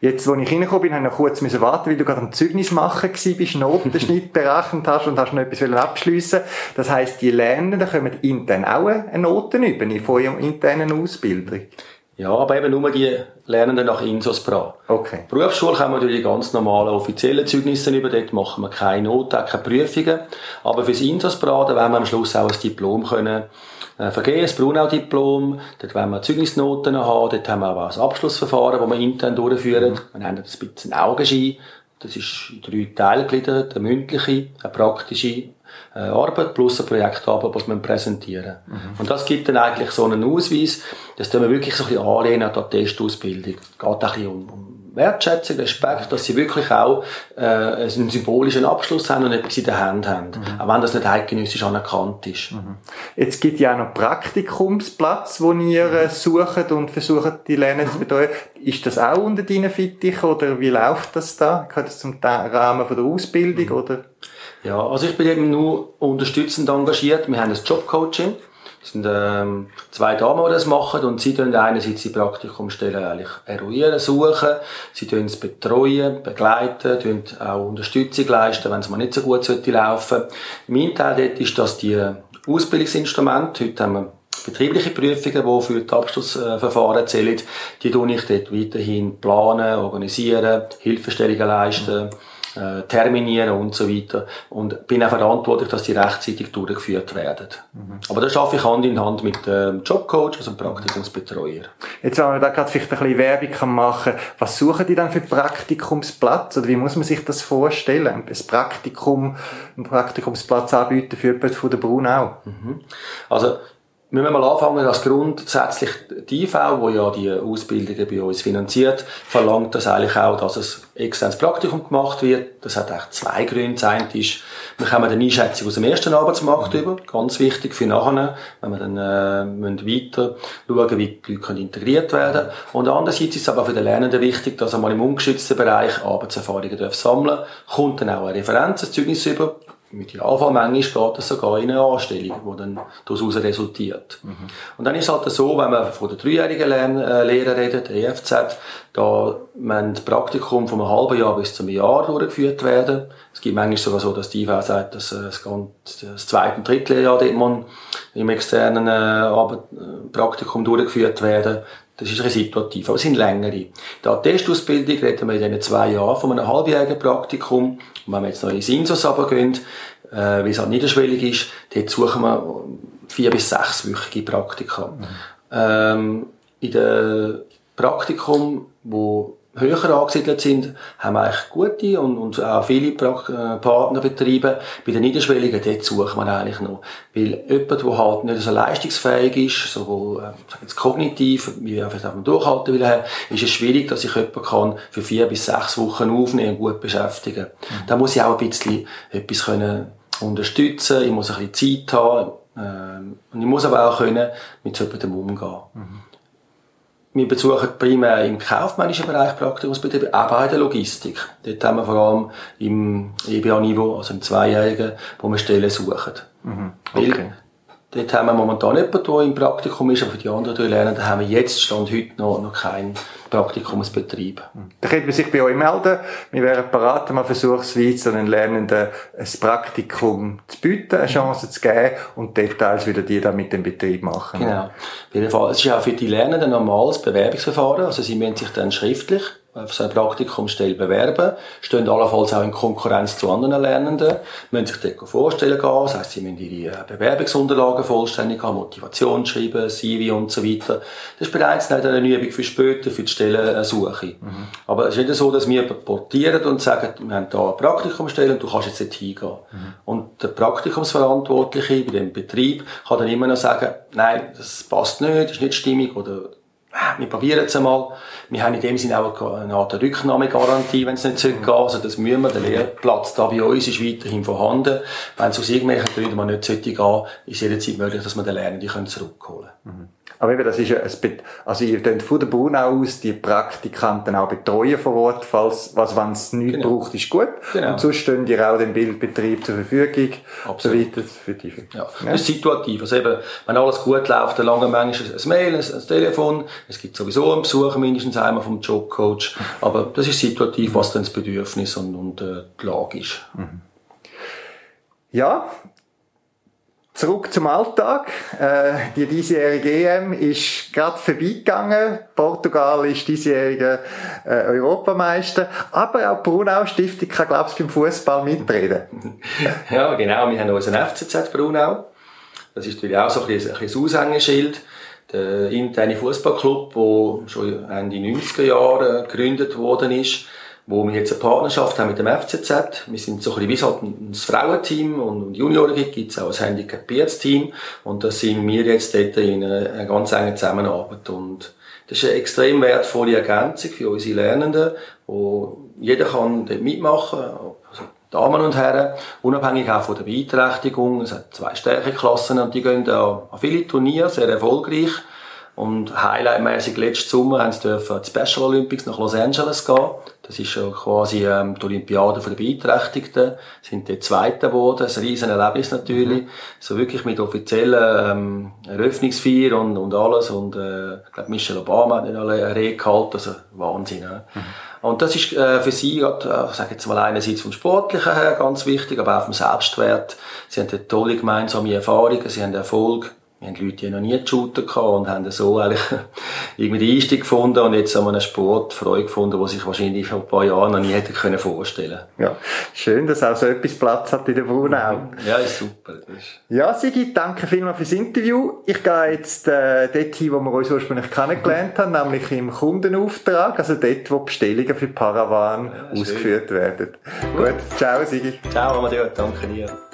Jetzt, als ich reingekommen bin, habe ich noch kurz warten, weil du gerade am Zeugnis machen bist, Notenschnitt berechnet hast und hast noch etwas abschliessen Das heisst, die Lernenden kommen intern auch eine Noten über von ihrer internen Ausbildung. Ja, aber eben nur die Lernenden nach Insosbra. Okay. Berufsschule haben wir natürlich ganz normale offizielle Zeugnisse über, dort machen wir keine Noten, keine Prüfungen. Aber fürs Insosbra, da werden wir am Schluss auch ein Diplom können äh, vergeben, das Brunau-Diplom, dort werden wir Zeugnisnoten haben, dort haben wir auch ein Abschlussverfahren, das wir intern durchführen. Mhm. Wir das ein bisschen Augenschein. Das ist in drei Teile gegliedert, eine mündliche, eine praktische Arbeit plus ein Projektarbeit, was wir präsentieren. Mhm. Und das gibt dann eigentlich so einen Ausweis, das tun wir wirklich so ein bisschen anlehnen an die Testausbildung. Es geht ein bisschen um, um Wertschätzung, Respekt, dass sie wirklich auch äh, einen symbolischen Abschluss haben und etwas in der Hand haben. Mhm. Auch wenn das nicht eidgenössisch anerkannt ist. Mhm. Jetzt gibt es ja auch noch Praktikumsplatz, wo ihr äh, sucht und versucht, die Lernen zu betreuen. Ist das auch unter deinen Fittich oder wie läuft das da? Gehört das zum Rahmen von der Ausbildung mhm. oder? Ja, also ich bin eben nur unterstützend engagiert. Wir haben ein Jobcoaching. Es sind ähm, zwei Damen, die das machen und sie tun einerseits die Praktikumstellen eigentlich eruieren, suchen, sie tun es betreuen, begleiten, tun auch Unterstützung leisten, wenn es mal nicht so gut sollte laufen. Mein Teil dort ist, dass die Ausbildungsinstrumente, heute haben wir betriebliche Prüfungen, die für das Abschlussverfahren zählen, die tue ich dort weiterhin planen, organisieren, Hilfestellungen leisten. Mhm äh, terminieren und so weiter. Und bin auch verantwortlich, dass die rechtzeitig durchgeführt werden. Mhm. Aber das schaffe ich Hand in Hand mit dem Jobcoach, also dem Praktikumsbetreuer. Jetzt, wenn man da gerade vielleicht ein bisschen Werbung machen kann, was suchen die dann für Praktikumsplatz? Oder wie muss man sich das vorstellen? Ein Praktikum, ein Praktikumsplatz anbieten für jemanden von der Brunau? Mhm. Also, wir müssen mal anfangen, dass grundsätzlich die IV, wo ja die Ausbildungen bei uns finanziert, verlangt das eigentlich auch, dass es externes Praktikum gemacht wird. Das hat eigentlich zwei Gründe. Das eine ist, wir kommen eine Einschätzung aus dem ersten Arbeitsmarkt mhm. über. Ganz wichtig für nachher, wenn wir dann äh, müssen weiter schauen, wie die Leute integriert werden können. Und andererseits ist es aber für den Lernenden wichtig, dass er mal im ungeschützten Bereich Arbeitserfahrungen sammeln darf. Kommt dann auch eine Referenz, ein Zeugnis über, mit Idealfall manchmal geht es sogar in eine Anstellung, die dann daraus resultiert. Mhm. Und dann ist es halt so, wenn man von der dreijährigen Lern äh, Lehre redet, der EFZ, da man das Praktikum von einem halben Jahr bis zum Jahr durchgeführt werden. Es gibt manchmal sogar so, dass die IV sagt, dass äh, das, das zweite und dritte Lehrjahr dort man im externen äh, Arbeit, äh, Praktikum durchgeführt werden. Das ist resituativ, aber es sind längere. In der Testausbildung reden wir in diesen zwei Jahren von einem halbjährigen Praktikum. Und wenn wir jetzt noch ins Insos runtergehen, äh, weil es halt niederschwellig ist, dort suchen wir vier bis sechswöchige Praktika. Mhm. Ähm, in der Praktikum, wo höher angesiedelt sind, haben wir eigentlich gute und, und auch viele äh, Partnerbetriebe. Bei den Niederschwelligen, dort sucht man eigentlich noch. Weil jemand, der halt nicht so leistungsfähig ist, sowohl äh, jetzt kognitiv, wie auch vielleicht durchhalten will, ist es schwierig, dass ich jemanden kann für vier bis sechs Wochen aufnehmen und gut beschäftigen. Mhm. Da muss ich auch ein bisschen etwas können unterstützen, ich muss ein bisschen Zeit haben, ähm, und ich muss aber auch können mit so jemandem umgehen. Mhm. Wir besuchen primär im kaufmännischen Bereich Praktikumsbetriebe, aber auch in der Logistik. Dort haben wir vor allem im EBA-Niveau, also im Zweijährigen, wo wir Stellen suchen. Mhm. Okay. Weil dort haben wir momentan jemanden, der im Praktikum ist, aber für die anderen drei Lernenden haben wir jetzt, Stand heute, noch, noch keinen Praktikumsbetrieb. Da könnte man sich bei euch melden. Wir wären bereit, mal versuchsweise den Lernenden ein Praktikum zu bieten, eine Chance zu geben und Details wieder die dann mit dem Betrieb machen. Genau. Auf jeden Fall. Es ist auch für die Lernenden ein normales Bewerbungsverfahren. Also sie müssen sich dann schriftlich auf so eine Praktikumsstelle bewerben, stehen allenfalls auch in Konkurrenz zu anderen Lernenden, müssen sich dort vorstellen gehen, das heisst, sie müssen ihre äh, Bewerbungsunterlagen vollständig haben, Motivation schreiben, CV und so weiter. Das ist bereits nicht eine Übung für später, für die Stellensuche. Mhm. Aber es ist nicht so, dass wir portieren und sagen, wir haben hier eine Praktikumsstelle und du kannst jetzt nicht hingehen. Mhm. Und der Praktikumsverantwortliche bei dem Betrieb kann dann immer noch sagen, nein, das passt nicht, das ist nicht stimmig oder wir probieren es einmal. Wir haben in dem Sinne auch eine Art Rücknahmegarantie, wenn es nicht zurückgeht. Also das müssen wir. Der Lehrplatz da bei uns ist weiterhin vorhanden. Wenn es aus irgendwelchen Gründen mal nicht sollte, ist jederzeit möglich, dass wir den Lernenden zurückholen können. Mhm. Aber eben, das ist ja ein, also ihr könnt von der Brunau aus die Praktikanten auch betreuen vor Ort, falls, was, wenn es nichts genau. braucht, ist gut. Genau. Und sonst stehen ihr auch den Bildbetrieb zur Verfügung. Absolut. So weiter für die. Ja. ja. Das ist situativ. Also eben, wenn alles gut läuft, dann lange manchmal ein Mail, ein, ein Telefon. Es gibt sowieso einen Besuch mindestens einmal vom Jobcoach. Aber das ist situativ, was dann das Bedürfnis und, und äh, die Lage ist. Mhm. Ja, Zurück zum Alltag. Äh, die diesjährige EM ist gerade vorbeigegangen. Portugal ist diesjährige äh, Europameister. Aber auch die Brunau Stiftung kann, glaube ich, beim Fußball mitreden. ja, genau. Wir haben unseren FCZ Brunau. Das ist natürlich auch so ein bisschen ein Aushängeschild. Der interne Fußballclub, der schon Ende 90er Jahre gegründet worden ist wo wir jetzt eine Partnerschaft haben mit dem FCZ. Wir sind so ein bisschen wie halt ein Frauenteam und Junioren gibt es auch ein Handicapiertes-Team und da sind wir jetzt dort in einer, einer ganz engen Zusammenarbeit und das ist eine extrem wertvolle Ergänzung für unsere Lernenden, wo jeder kann dort mitmachen, also Damen und Herren, unabhängig auch von der Beeinträchtigung. Es hat zwei Stärkeklassen und die gehen da an viele Turniere, sehr erfolgreich. Und highlightmäßig letzten Sommer haben sie dürfen die Special Olympics nach Los Angeles gehen. Das ist schon quasi ähm, die Olympiade der Beeinträchtigten. Sind die Zweite geworden. Ein riesen Erlebnis natürlich. Mhm. So wirklich mit offiziellen ähm, Eröffnungsfeier und, und alles. Und äh, ich glaube, Michelle Obama hat nicht alle Rede gehalten. Also Wahnsinn. Ja? Mhm. Und das ist äh, für sie, äh, ich sage jetzt mal einerseits vom Sportlichen her ganz wichtig, aber auch vom Selbstwert. Sie haben eine tolle gemeinsame Erfahrungen, sie haben Erfolg. Wir haben Leute, die noch nie geshootet gehabt und haben so eigentlich irgendwie den Einstieg gefunden und jetzt haben wir einen Sport Freude gefunden, was sich wahrscheinlich vor ein paar Jahren noch nie hätte können vorstellen Ja, schön, dass auch so etwas Platz hat in der Brunau. Ja, ist super. Ist... Ja, Sigi, danke vielmals fürs Interview. Ich gehe jetzt äh, dort hin, wo wir uns ursprünglich kennengelernt haben, nämlich im Kundenauftrag, also dort, wo Bestellungen für Paravan ja, ausgeführt werden. Gut. Gut, ciao Sigi. Ciao, Amadeo, danke dir.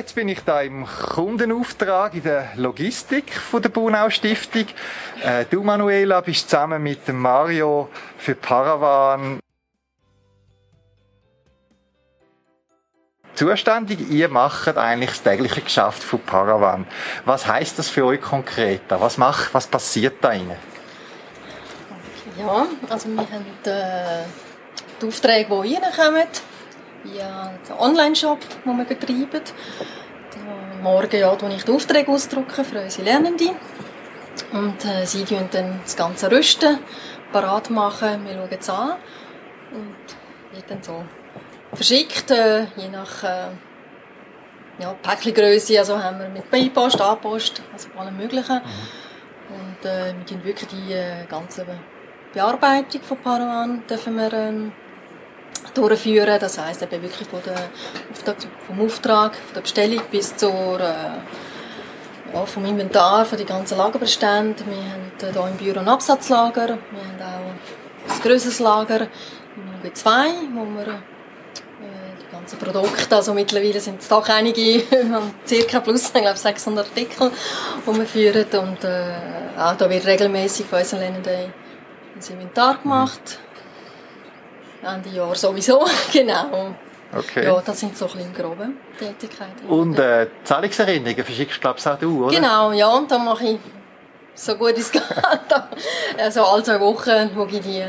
Jetzt bin ich da im Kundenauftrag in der Logistik von der Brunau Stiftung. Äh, du, Manuela, bist zusammen mit Mario für Paravan zuständig. Ihr macht eigentlich das tägliche Geschäft von Paravan. Was heißt das für euch konkret? Was macht, was passiert da innen? Ja, also wir haben äh, die Aufträge, die reinkommen via den Online-Shop, den wir betreiben. Morgen ja, ich die Aufträge ausdrucken für unsere Lernenden. Und äh, sie tun dann das ganze Rüsten, parat machen, wir schauen es an. Und wird dann so verschickt, äh, je nach äh, ja, Päckchengröße. Also haben wir mit Beipost, A-Post, also allem Möglichen. Mhm. Und äh, wir tun wirklich die äh, ganze Bearbeitung von Paravan dürfen wir ähm, durchführen. Das heisst eben wirklich von der, vom Auftrag, von der Bestellung bis zur äh, ja, vom Inventar, von den ganzen Lagerbestände. Wir haben hier im Büro ein Absatzlager. Wir haben auch ein grösseres Lager im UG2, wo wir äh, die ganzen Produkte, also mittlerweile sind es doch einige, circa plus, ich glaube 600 Artikel, die wir führen. Und äh, auch da wird regelmäßig von unseren Lernenden ein Inventar gemacht. Ende Jahr sowieso, genau. Okay. Ja, das sind so ein bisschen grobe Tätigkeiten. Und äh, Zahlungserinnerungen verschickst ich, auch du, oder? Genau, ja, und da mache ich so gut es geht. also alle zwei Wochen schaue ich die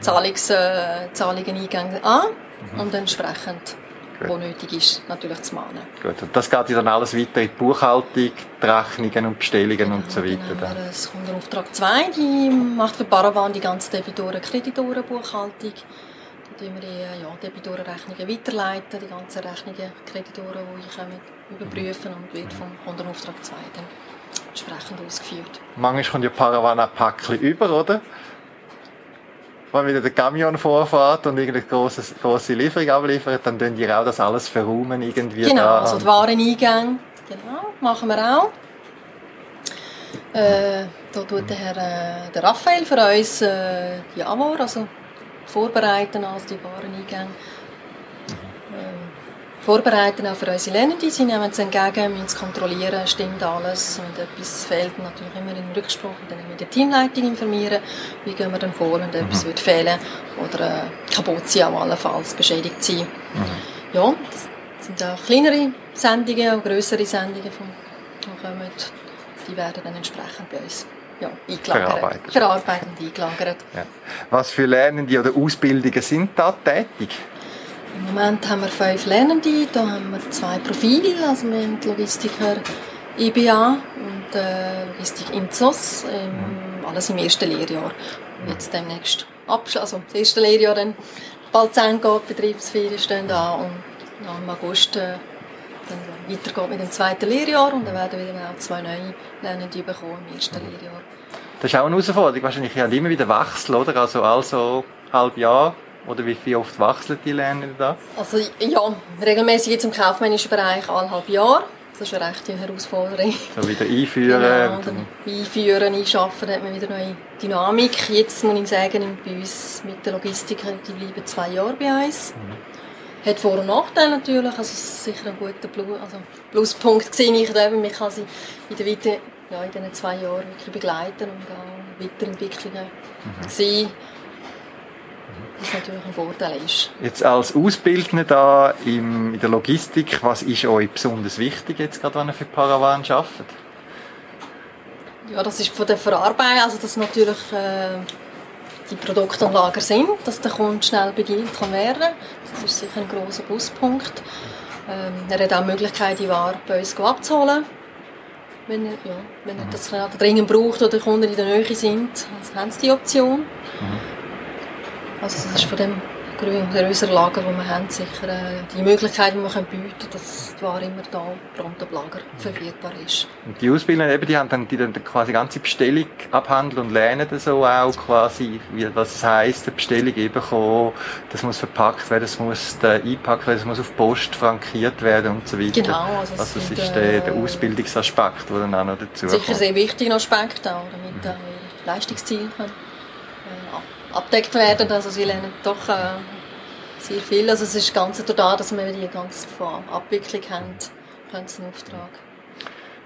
Zahlungs, äh, Zahlungen eingänge an mhm. und entsprechend Gut. wo nötig ist, natürlich zu mahnen. Gut, und das geht dann alles weiter in die Buchhaltung, die Rechnungen und Bestellungen genau, und so weiter. Dann haben wir das Kundenauftrag 2, die macht für Paravan die ganze Debitoren, Kreditoren, Buchhaltung. Da tun wir die ja, Debitorenrechnungen weiterleiten, die ganzen Rechnungen, Kreditoren, die einkommen, überprüfen und wird vom Kundenauftrag 2 dann entsprechend ausgeführt. Manchmal kommt ja Paravan ein Päckchen über, oder? wenn wieder der Camion vorfährt und irgendeine große, große Lieferung abliefert, dann tun die auch das alles verräumen irgendwie Genau, da. also die Wareneingänge, genau, machen wir auch. Äh, da tut der Herr äh, der Raphael für uns äh, die Amor, also vorbereiten als die Wareneingänge vorbereiten auch für unsere Lernenden. Sie nehmen es entgegen, müssen es kontrollieren, stimmt alles. Wenn etwas fehlt, natürlich immer in Rücksprache. Dann mit der Teamleitung informieren, wie gehen wir dann vor, wenn mhm. etwas wird fehlen oder äh, kaputt sein, allenfalls beschädigt sein. Mhm. Ja, das sind auch kleinere Sendungen, auch grössere Sendungen, die kommen. Die werden dann entsprechend bei uns ja, eingelagert. Verarbeitet. Verarbeitet und eingelagert. Ja. Was für Lernende oder Ausbildungen sind da tätig? Im Moment haben wir fünf Lernende, da haben wir zwei Profile, also wir haben Logistiker IBA und äh, Logistik IMZOS, ähm, alles im ersten Lehrjahr. Und jetzt demnächst Abschluss, also das erste Lehrjahr dann bald zu Ende geht, Betriebsferien stehen an und dann im August äh, dann weitergeht mit dem zweiten Lehrjahr und dann werden wir dann auch zwei neue Lernende bekommen im ersten Lehrjahr. Das ist auch eine Herausforderung, wahrscheinlich ja immer wieder Wechsel, oder? Also also halb Jahr oder wie, wie oft wechseln die Lerner da? Also ja, regelmäßig jetzt im kaufmännischen Bereich halb Jahr. Das ist eine rechte Herausforderung. So wieder einführen. Genau, dann einführen, einschaffen, hat man wieder neue Dynamik. Jetzt muss ich sagen, bei uns mit der Logistik, die bleiben zwei Jahre bei uns. Mhm. Hat Vor- und Nachteile natürlich, also es ist sicher ein guter Plus, also Pluspunkt sehe ich eben, man kann sie in, der Weite, ja, in diesen zwei Jahren wirklich begleiten und auch Weiterentwicklungen mhm. sehen was natürlich ein Vorteil ist. Jetzt als Ausbildner da im, in der Logistik, was ist euch besonders wichtig jetzt gerade, wenn ihr für Paravan arbeitet? Ja, das ist von der Verarbeitung, also dass natürlich äh, die Produkte am Lager sind, dass der Kunde schnell bedient kann werden. Das ist sicher ein großer Pluspunkt. Ähm, er hat auch die Möglichkeit, die Ware bei uns abzuholen. Wenn er, ja, wenn er das dringend braucht oder die Kunden in der Nähe sind, also haben sie die Option. Mhm. Also das ist von dem größeren Lager, das wir haben, sicher äh, die Möglichkeit, die wir bieten können, dass die Ware immer da prompt am Lager verfügbar ist. Und die Ausbilder eben, die haben dann, die dann quasi ganze Bestellung abhandeln und lernen dann so auch quasi, wie, was es heisst, eine Bestellung eben kommen, das muss verpackt werden, das muss eingepackt werden, das muss auf Post frankiert werden und so weiter. Genau. Also, also das ist der, der Ausbildungsaspekt, der dann auch noch dazu Sicher kommt. sehr wichtiger Aspekt auch, damit mhm. Leistungsziele können abdeckt werden. Also sie lernen doch äh, sehr viel. Also es ist ganz da, dass wir die ganze Abwicklung haben, können sie einen Auftrag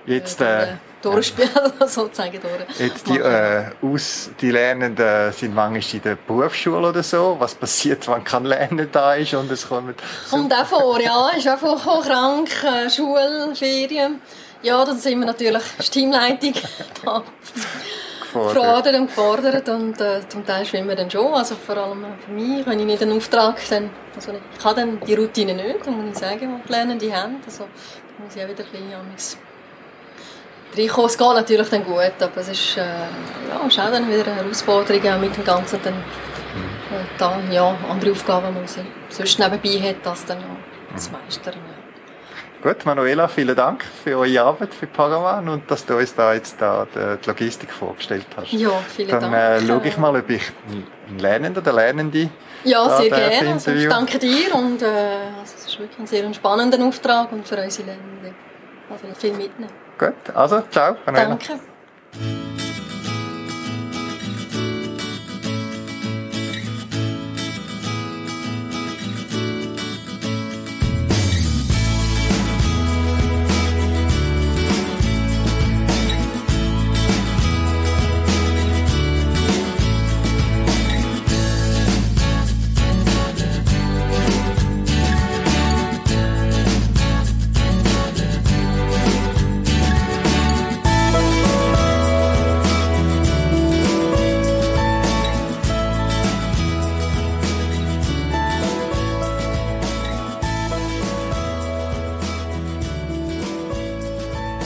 Jetzt, äh, durchspielen, sozusagen durch. Jetzt die, äh, aus, die Lernenden sind manchmal in der Berufsschule oder so. Was passiert, wenn kein Lernen da ist und es kommt... Kommt auch vor, ja. Ist vor, krank, äh, Schule, Ferien. Ja, dann sind wir natürlich Teamleitung da gefordert. und gefordert und äh, zum Teil schwimmen wir dann schon, also vor allem für mich, wenn ich nicht einen Auftrag dann, also ich habe dann die Routine nicht, muss ich sagen, die die Lernenden haben, also da muss ich auch wieder ein bisschen reinkommen. Es geht natürlich dann gut, aber es ist, äh, ja, ist auch dann wieder eine Herausforderung auch mit dem Ganzen dann, äh, da, ja, andere Aufgaben muss ich sonst nebenbei hat, das dann ja, zu meistern. Ja. Gut, Manuela, vielen Dank für eure Arbeit für Paravan und dass du uns da jetzt da die Logistik vorgestellt hast. Ja, vielen Dann Dank. äh, schaue ich mal, ob ich einen Lernenden oder Lernende Ja, sehr gerne. Also, ich danke dir und äh, also, es ist wirklich ein sehr spannender Auftrag und für unsere Lernenden. Also viel mitnehmen. Gut, also ciao, Manuela. Danke.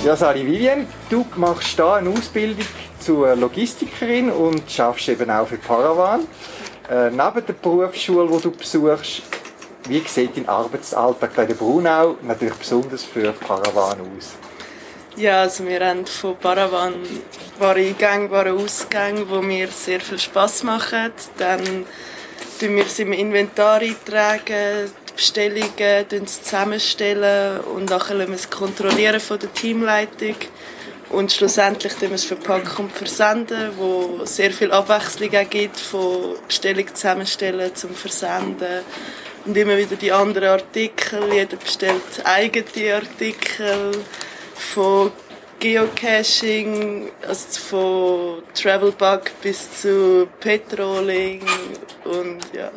Ja, Sali Vivian, du machst hier eine Ausbildung zur Logistikerin und schaffst eben auch für Paravan. Äh, neben der Berufsschule, die du besuchst, wie sieht dein Arbeitsalltag bei der Brunau natürlich besonders für Paravan aus? Ja, also wir haben von Paravan wahre Eingänge, wahre Ausgänge, die mir sehr viel Spass machen. Dann tun wir es im Inventar eintragen, Bestellungen zusammenstellen und nachher lassen wir es kontrollieren von der Teamleitung. Und schlussendlich wir es verpacken und versenden, wo sehr viel Abwechslung auch gibt, von Bestellung zusammenstellen zum Versenden. Und immer wieder die anderen Artikel, jeder bestellt eigene Artikel von Geocaching, also von Travelbug bis zu Petroling und ja.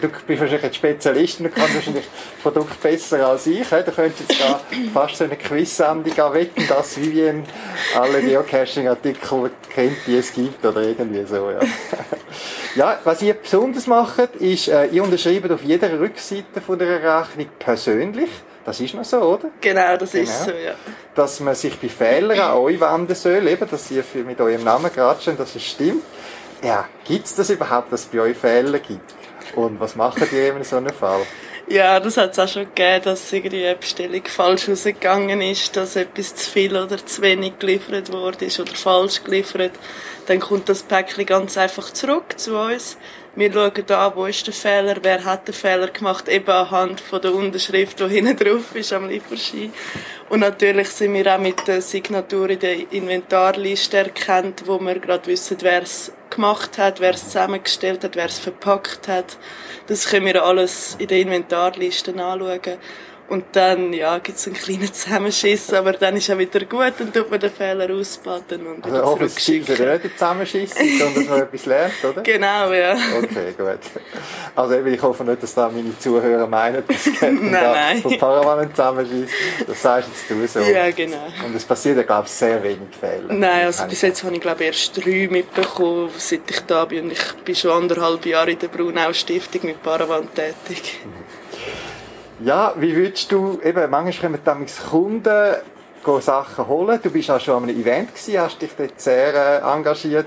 Du bist wahrscheinlich ein Spezialist und du kannst wahrscheinlich Produkt besser als ich. Du könntest jetzt da fast so eine Quiz-Sendung anwetten, dass Vivian alle Geocaching-Artikel kennt, die es gibt oder irgendwie so. Ja, ja was ihr besonders macht, ist, äh, ihr unterschreibt auf jeder Rückseite von der Rechnung persönlich. Das ist noch so, oder? Genau, das ist Genau. so, ja. Dass man sich bei Fehlern an euch wenden soll, eben, dass ihr mit eurem Namen gerade schon, dass es stimmt. Ja, gibt es das überhaupt, dass es bei euch Fehler gibt? Und was macht ihr in so einem Fall? Ja, das hat es auch schon gegeben, dass irgendwie eine Bestellung falsch rausgegangen ist, dass etwas zu viel oder zu wenig geliefert worden ist oder falsch geliefert. Dann kommt das Päckchen ganz einfach zurück zu uns. Wir schauen an, wo ist der Fehler, wer hat den Fehler gemacht, eben anhand von der Unterschrift, die hinten drauf ist am Lieferschein. Und natürlich sind wir auch mit der Signatur in der Inventarliste erkannt, wo wir gerade wissen, wer es gemacht hat, wer es zusammengestellt hat, wer es verpackt hat. Das können wir alles in der Inventarliste anschauen. Und dann, ja, gibt's einen kleinen Zusammenschiss, aber dann ist er wieder gut und tut man den Fehler ausbaden und wieder Also, es sind zurückschicken. nicht zusammenschissen, sondern dass man etwas lernt, oder? Genau, ja. Okay, gut. Also eben, ich hoffe nicht, dass da meine Zuhörer meinen, dass es Nein, da von Paravan zusammenschießt. Das sagst jetzt du so. Ja, genau. Und es passiert ja, glaube ich, sehr wenig Fehler. Nein, also bis jetzt habe ich glaube erst drei mitbekommen, seit ich da bin. Und ich bin schon anderthalb Jahre in der Brunau Stiftung mit Paravan tätig. Ja, wie würdest du, eben, manchmal kommen dann Kunden gehen Sachen holen. Du bist auch schon an einem Event gewesen, hast dich dort sehr äh, engagiert.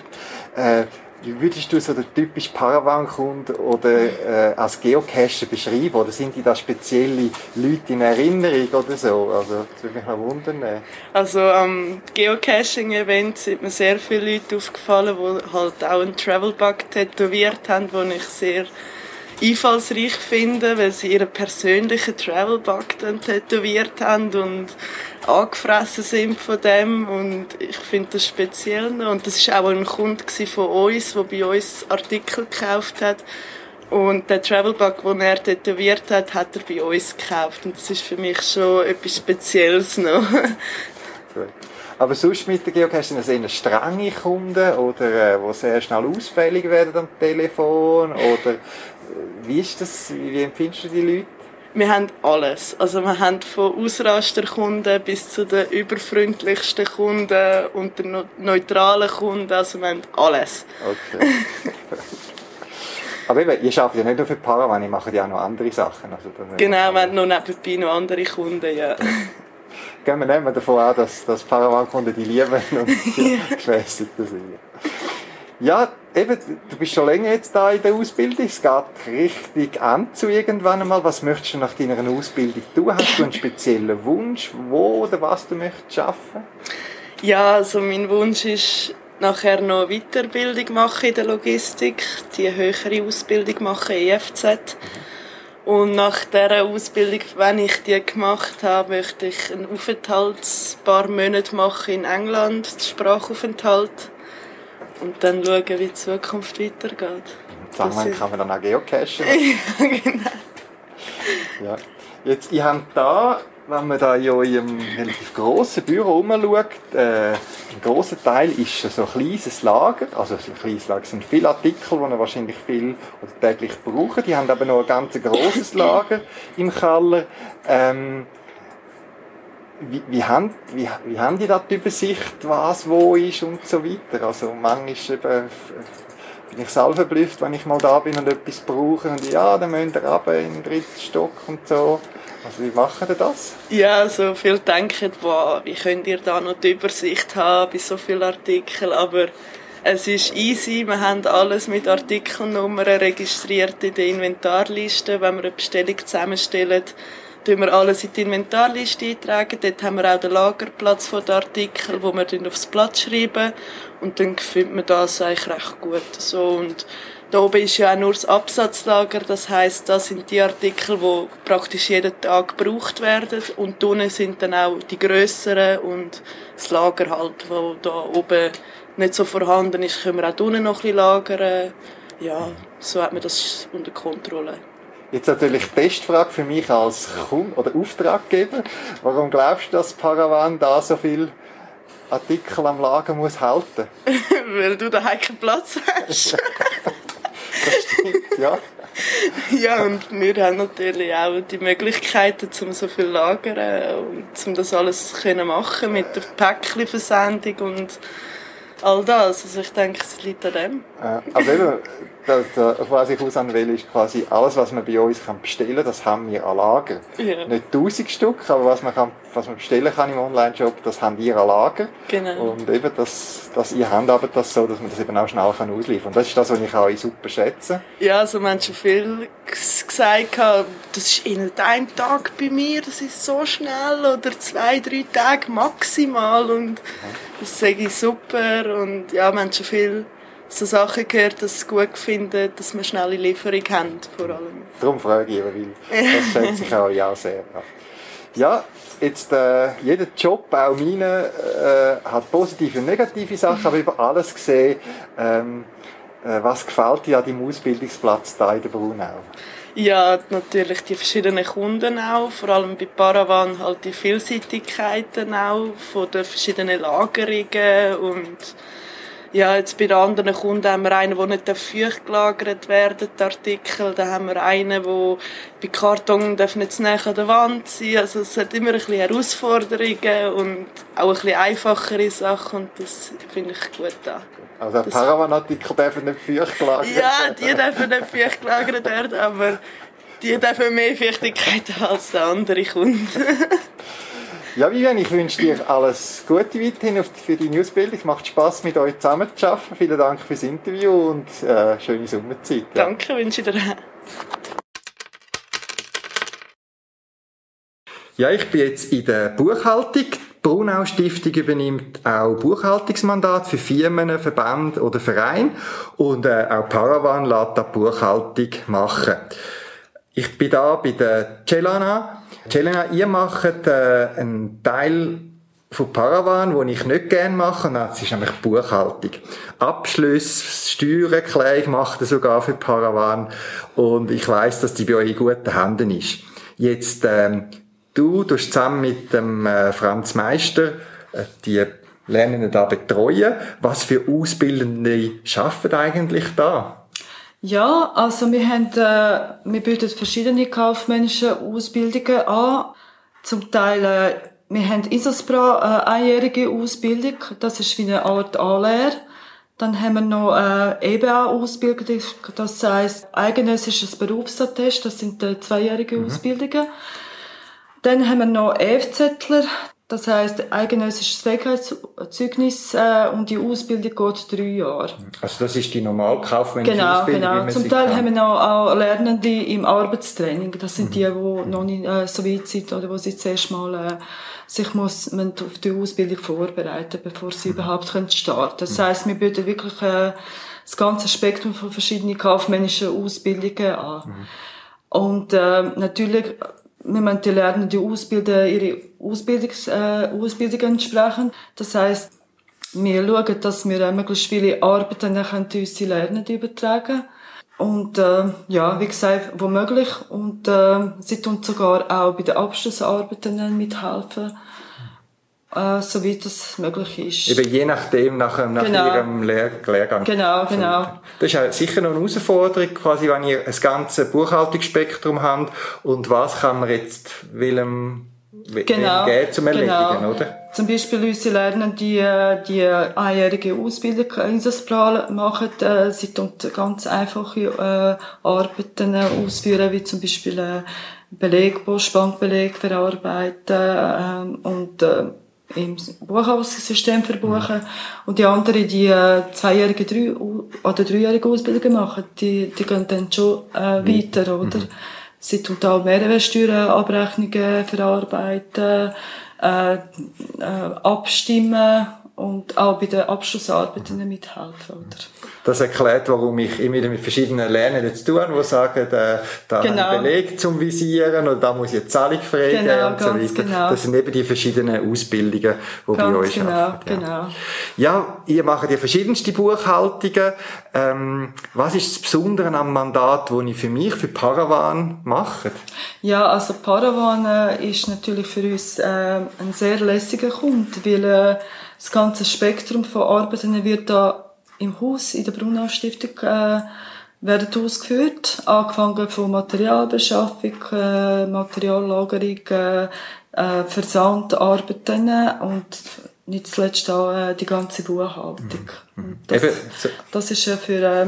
Äh, wie würdest du so den typischen Paravan-Kunden oder äh, als Geocacher beschreiben? Oder sind die da spezielle Leute in Erinnerung oder so? Also, das würde mich noch wundern. äh. Also am Geocaching-Event sind mir sehr viele Leute aufgefallen, die halt auch einen Travelbug tätowiert haben, den ich sehr einfallsreich finde, weil sie ihren persönlichen Travelbug dann tätowiert haben und angefressen sind von dem und ich finde das speziell noch. und das war auch ein Kunde von uns, der bei uns Artikel gekauft hat und der Travelbug, den er tätowiert hat, hat er bei uns gekauft und das ist für mich schon etwas Spezielles noch. Aber sonst mit den Geocachern sind das eher strenge Kunden oder äh, die sehr schnell ausfällig werden am Telefon oder äh, wie ist das, wie, wie empfindest du die Leute? Wir haben alles. Also wir haben von Ausrasterkunden bis zu den überfreundlichsten Kunden und den neutralen Kunden. Also wir haben alles. Okay. Aber eben, ihr arbeitet ja nicht nur für Paravan, ihr macht ja auch noch andere Sachen. Also, genau, wir haben noch nebenbei noch andere Kunden, ja. Gehen wir nehmen davon an, dass, dass Paravan-Kunden die lieben und die gefäßigten sind. Ja, eben, du bist schon länger jetzt da in der Ausbildung. Es geht richtig an zu irgendwann einmal. Was möchtest du nach deiner Ausbildung tun? Hast du einen speziellen Wunsch, wo oder was du möchtest schaffen? Ja, also mein Wunsch ist nachher noch eine Weiterbildung machen in der Logistik, die höhere Ausbildung machen EFZ. Und nach dieser Ausbildung, wenn ich die gemacht habe, möchte ich einen Aufenthalt, ein paar Monate machen in England, Sprachaufenthalt und dann schauen, wie die Zukunft weitergeht. Zusammen kann man dann auch geocachen. ja, genau. Ja. Jetzt, ich habe da, wenn man da in eurem relativ grossen Büro umschaut, äh, ein grosser Teil ist so ein kleines Lager. Also ein kleines Lager sind viele Artikel, die ihr wahrscheinlich viel oder täglich brauchen. Die haben aber noch ein ganz grosses Lager im Keller. Ähm, wie, wie, haben, wie, wie haben die da die Übersicht, was wo ist und so weiter? Also manchmal eben, bin ich selber verblüfft, wenn ich mal da bin und etwas brauche und ja, dann müsst ihr runter in den dritten Stock und so. Also wie machen ihr das? Ja, so viel denken, wow, wie könnt ihr da noch die Übersicht haben bei so vielen Artikeln, aber es ist easy, wir haben alles mit Artikelnummern registriert in der Inventarliste, wenn wir eine Bestellung zusammenstellen tun wir alles in die Inventarliste eintragen. Dort haben wir auch den Lagerplatz von den Artikeln, wo wir dann aufs Blatt schreiben. Und dann findet man das eigentlich recht gut. So, und da oben ist ja auch nur das Absatzlager. Das heisst, das sind die Artikel, die praktisch jeden Tag gebraucht werden. Und unten sind dann auch die grösseren und das Lager halt, wo da oben nicht so vorhanden ist, können wir auch unten noch ein bisschen lagern. Ja, so hat man das unter Kontrolle. Jetzt natürlich die Testfrage für mich als Kunde oder Auftraggeber. Warum glaubst du, dass Paravan da so viel Artikel am Lager muss halten? Weil du daheim keinen Platz hast. stimmt, ja. ja, und wir haben natürlich auch die Möglichkeiten, um so viel lagern und um das alles können machen mit der Päckchenversendung und all das. Also ich denke, es liegt an dem. Äh, aber eben, ich aus will, ist quasi alles, was man bei uns kann bestellen kann, das haben wir an Lager. Ja. Nicht tausend Stück, aber was man, kann, was man bestellen kann im Online-Shop, das haben wir an Lager. Genau. Und eben, das, das, ihr handhabt das so, dass man das eben auch schnell kann ausliefern kann. Und das ist das, was ich auch super schätze. Ja, also man hat schon viel gesagt, das ist in einem Tag bei mir, das ist so schnell, oder zwei, drei Tage maximal und das sage ich super und ja, man hat schon viel so Sachen gehört, dass sie gut finden, dass wir schnelle Lieferung haben, vor allem. Darum frage ich, weil das schätze ich auch ja sehr. Ja, ja jetzt, äh, jeder Job, auch meine, äh, hat positive und negative Sachen, aber über alles gesehen, ähm, äh, was gefällt dir an deinem Ausbildungsplatz da in der Brunau? Ja, natürlich die verschiedenen Kunden auch, vor allem bei Paravan halt die Vielseitigkeiten auch von den verschiedenen Lagerungen und ja, jetzt bei anderen Kunden haben wir einen, der nicht feucht gelagert werden die Artikel. Dann haben wir einen, der bei Karton darf nicht zu nah an der Wand sein. Also es hat immer ein bisschen Herausforderungen und auch ein bisschen einfachere Sachen und das finde ich gut da. Also Paravan-Artikel dürfen nicht feucht gelagert werden? Ja, die dürfen nicht feucht gelagert werden, aber die dürfen mehr Feuchtigkeit haben als andere Kunden. Ja, Vivian, ich wünsche dir alles Gute weiterhin für deine Ausbildung. Es macht Spass, mit euch zusammen zu arbeiten. Vielen Dank fürs Interview und äh, schöne Sommerzeit. Ja. Danke, wünsche ich dir. Ja, ich bin jetzt in der Buchhaltung. Die Brunau Stiftung übernimmt auch Buchhaltungsmandat für Firmen, Verbände oder Vereine und äh, auch Paravan lässt da Buchhaltung machen. Ich bin da bei der Celana Jelena, ihr macht äh, einen Teil von Paravan, den ich nicht gerne mache, das ist nämlich Buchhaltung. Abschluss, Steuererklärung macht er sogar für Paravan und ich weiß, dass die bei euch in guten Händen ist. Jetzt, ähm, du tust zusammen mit dem äh, Franz Meister äh, die Lernenden da betreuen. Was für Ausbildende arbeiten eigentlich da? Ja, also wir haben, äh, wir bieten verschiedene kaufmännische Ausbildungen an. Zum Teil, äh, wir haben Isaspra, äh, einjährige Ausbildung. Das ist wie eine Art Anlehre. Dann haben wir noch äh, EBA-Ausbildung, das heisst eigenössisches Berufsattest, das sind äh, zweijährige Mhm. Ausbildungen. Dann haben wir noch EFZler, das heisst eigenössisches Fähigkeitszeugnis äh, und die Ausbildung geht drei Jahre. Also das ist die normal kaufmännische Genau, Ausbildung, genau. man Zum Teil kennt. haben wir noch auch Lernende im Arbeitstraining. Das sind die, Mhm. die noch nicht äh, so weit sind oder wo sie zuerst mal äh, sich muss, man auf die Ausbildung vorbereiten, bevor sie Mhm. überhaupt können starten. Das heißt, wir bieten wirklich äh, das ganze Spektrum von verschiedenen kaufmännischen Ausbildungen an. Mhm. Und äh, natürlich, wir müssen die Lernenden ausbilden, ihre Ausbildungs, äh, Ausbildung entsprechend. Das heißt, wir schauen, dass wir möglichst viele Arbeiten können unsere Lernenden übertragen und äh, ja, wie gesagt, wo möglich. Und äh, sie tun sogar auch bei den Abschlussarbeiten mithelfen, äh, soweit das möglich ist. Eben je nachdem, nach, nach Genau. ihrem Lehr Lehrgang. Genau, genau. Das ist ja sicher noch eine Herausforderung, quasi, wenn ihr ein ganzes Buchhaltungsspektrum habt und was kann man jetzt welchem, we- Genau. geben zum Erledigen, genau. oder? Zum Beispiel unsere Lernen, die, äh, die einjährige Ausbildung in Saspral machen, äh, sie tun ganz einfache äh, Arbeiten äh, ausführen, wie zum Beispiel äh, Beleg, Postbankbeleg verarbeiten ähm, und äh, im Buchhaltungssystem verbuchen. Und die anderen, die äh, zweijährige drei, oder dreijährige Ausbildung machen, die, die gehen dann schon äh, weiter, oder? Sie tun auch Mehrwertsteuerabrechnungen verarbeiten, äh, äh, abstimmen und auch bei den Abschlussarbeiten mithelfen, oder? Das erklärt, warum ich immer wieder mit verschiedenen Lernenden zu tun habe, die sagen, äh, da Genau. habe ich Beleg zum Visieren oder da muss ich eine Zahlung fragen Genau, und so weiter. genau. Das sind eben die verschiedenen Ausbildungen, die bei Ganz euch genau, arbeiten. Ja. genau. Ja, ihr macht ja verschiedenste Buchhaltungen. Ähm, was ist das Besondere am Mandat, das ich für mich, für Paravan mache? Ja, also Paravan äh, ist natürlich für uns äh, ein sehr lässiger Kunde, weil äh, das ganze Spektrum von Arbeiten wird da im Haus, in der Brunau Stiftung, äh, werden ausgeführt. Angefangen von Materialbeschaffung, äh, Materiallagerung, äh, äh, Versandarbeiten und nicht zuletzt auch äh, die ganze Buchhaltung. Und Das, Eben, so- das ist ja für äh,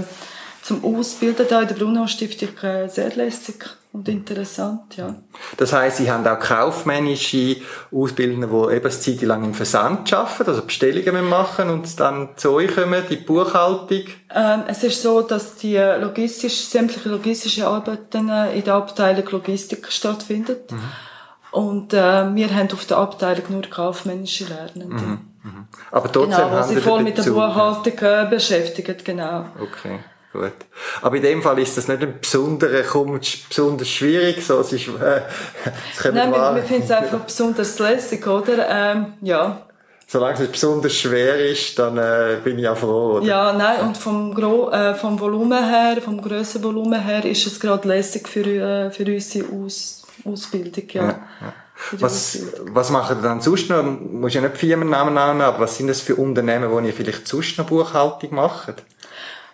zum Ausbilden da in der Brunau Stiftung äh, sehr lässig und interessant, ja. Das heisst, Sie haben auch kaufmännische Ausbildner, die eben eine Zeit lang im Versand arbeiten, also Bestellungen machen und dann zu euch kommen, die Buchhaltung. Ähm, es ist so, dass die logistisch, sämtliche logistische Arbeiten äh, in der Abteilung Logistik stattfindet. Und äh, wir haben auf der Abteilung nur kaufmännische Lernende. Aber trotzdem Genau, haben sie voll mit der. Buchhaltung äh, beschäftigen, genau. Okay, gut. Aber in dem Fall ist das nicht ein besonderer, kommt besonders schwierig, so, es ist, äh, es Nein, wir, wir finden es einfach besonders lässig, oder? Ähm, ja. Solange es besonders schwer ist, dann äh, bin ich ja froh, oder? Ja, nein, und vom, Gro äh, vom Volumen her, vom grössen Volumen her, ist es gerade lässig für, äh, für unsere Aus Ausbildung, ja. Für die Was, was macht ihr dann sonst noch? Muss ja nicht Firmennamen nennen, aber was sind das für Unternehmen, wo ihr vielleicht sonst noch Buchhaltung macht?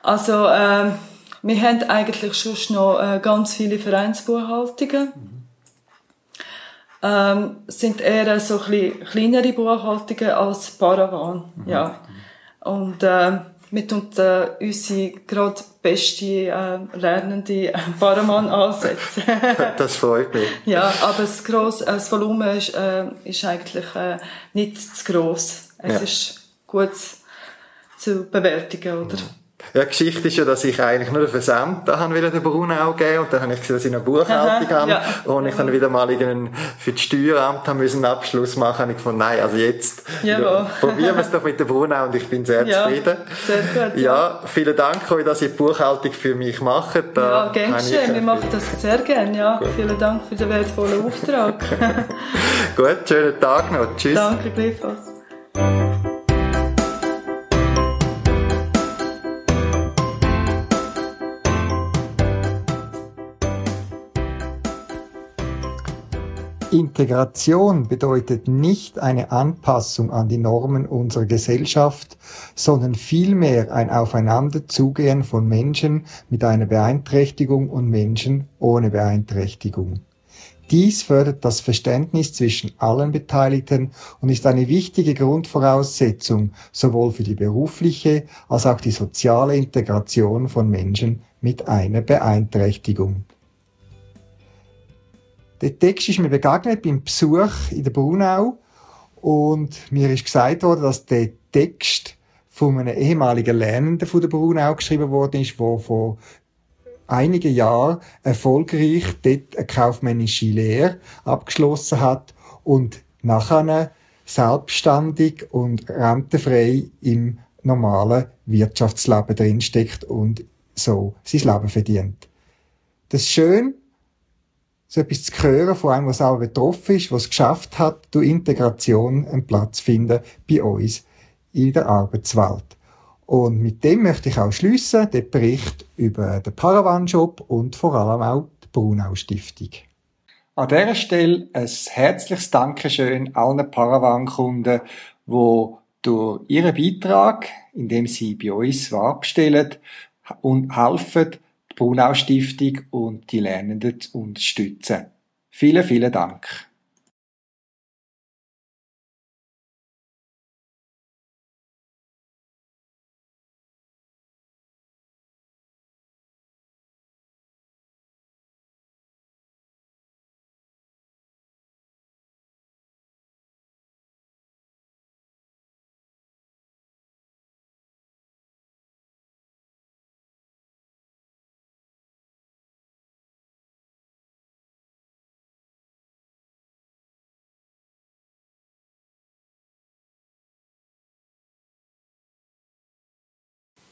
Also, ähm, wir haben eigentlich schon noch äh, ganz viele Vereinsbuchhaltungen. Ähm, sind eher so ein kleinere Buchhaltungen als Paravan, ja. Und ähm, wir tun äh, unsere gerade beste äh, Lernende äh, Paravan ansetzen. Das freut mich. ja, aber das, gross, äh, das Volumen ist, äh, ist eigentlich äh, nicht zu gross. Es Ja. ist gut zu bewältigen, oder? Ja, die Geschichte ist ja, dass ich eigentlich nur den Versand da habe wieder den Brunau gegeben und dann habe ich gesehen, dass ich eine Buchhaltung Aha, habe ja. und ich dann wieder mal irgendeinen für das Steueramt haben müssen einen Abschluss machen habe ich gefunden, nein, also jetzt Jawohl. probieren wir es doch mit der Brunau und ich bin sehr Ja, zufrieden. sehr gut, ja. Ja, vielen Dank euch, dass ihr die Buchhaltung für mich macht. Da Ja, gern habe ich- geschehen. Wir machen das sehr gerne, ja. Vielen Dank für den wertvollen Auftrag. Gut, schönen Tag noch. Tschüss. Danke gleichfalls. Integration bedeutet nicht eine Anpassung an die Normen unserer Gesellschaft, sondern vielmehr ein Aufeinanderzugehen von Menschen mit einer Beeinträchtigung und Menschen ohne Beeinträchtigung. Dies fördert das Verständnis zwischen allen Beteiligten und ist eine wichtige Grundvoraussetzung sowohl für die berufliche als auch die soziale Integration von Menschen mit einer Beeinträchtigung. Der Text ist mir begegnet beim Besuch in der Brunau und mir ist gesagt worden, dass der Text von einem ehemaligen Lernenden von der Brunau geschrieben worden ist, der vor einigen Jahren erfolgreich dort eine kaufmännische Lehre abgeschlossen hat und nachher selbstständig und rentenfrei im normalen Wirtschaftsleben drinsteckt und so sein Leben verdient. Das ist schön, so etwas zu hören von einem, was auch betroffen ist, was es geschafft hat, durch Integration einen Platz zu finden bei uns in der Arbeitswelt. Und mit dem möchte ich auch schließen, den Bericht über den Paravan-Shop und vor allem auch die Brunau-Stiftung. An dieser Stelle ein herzliches Dankeschön allen Paravan-Kunden, die durch ihren Beitrag, indem sie bei uns abstellen und helfen, die Brunau Stiftung und die Lernenden zu unterstützen. Vielen, vielen Dank.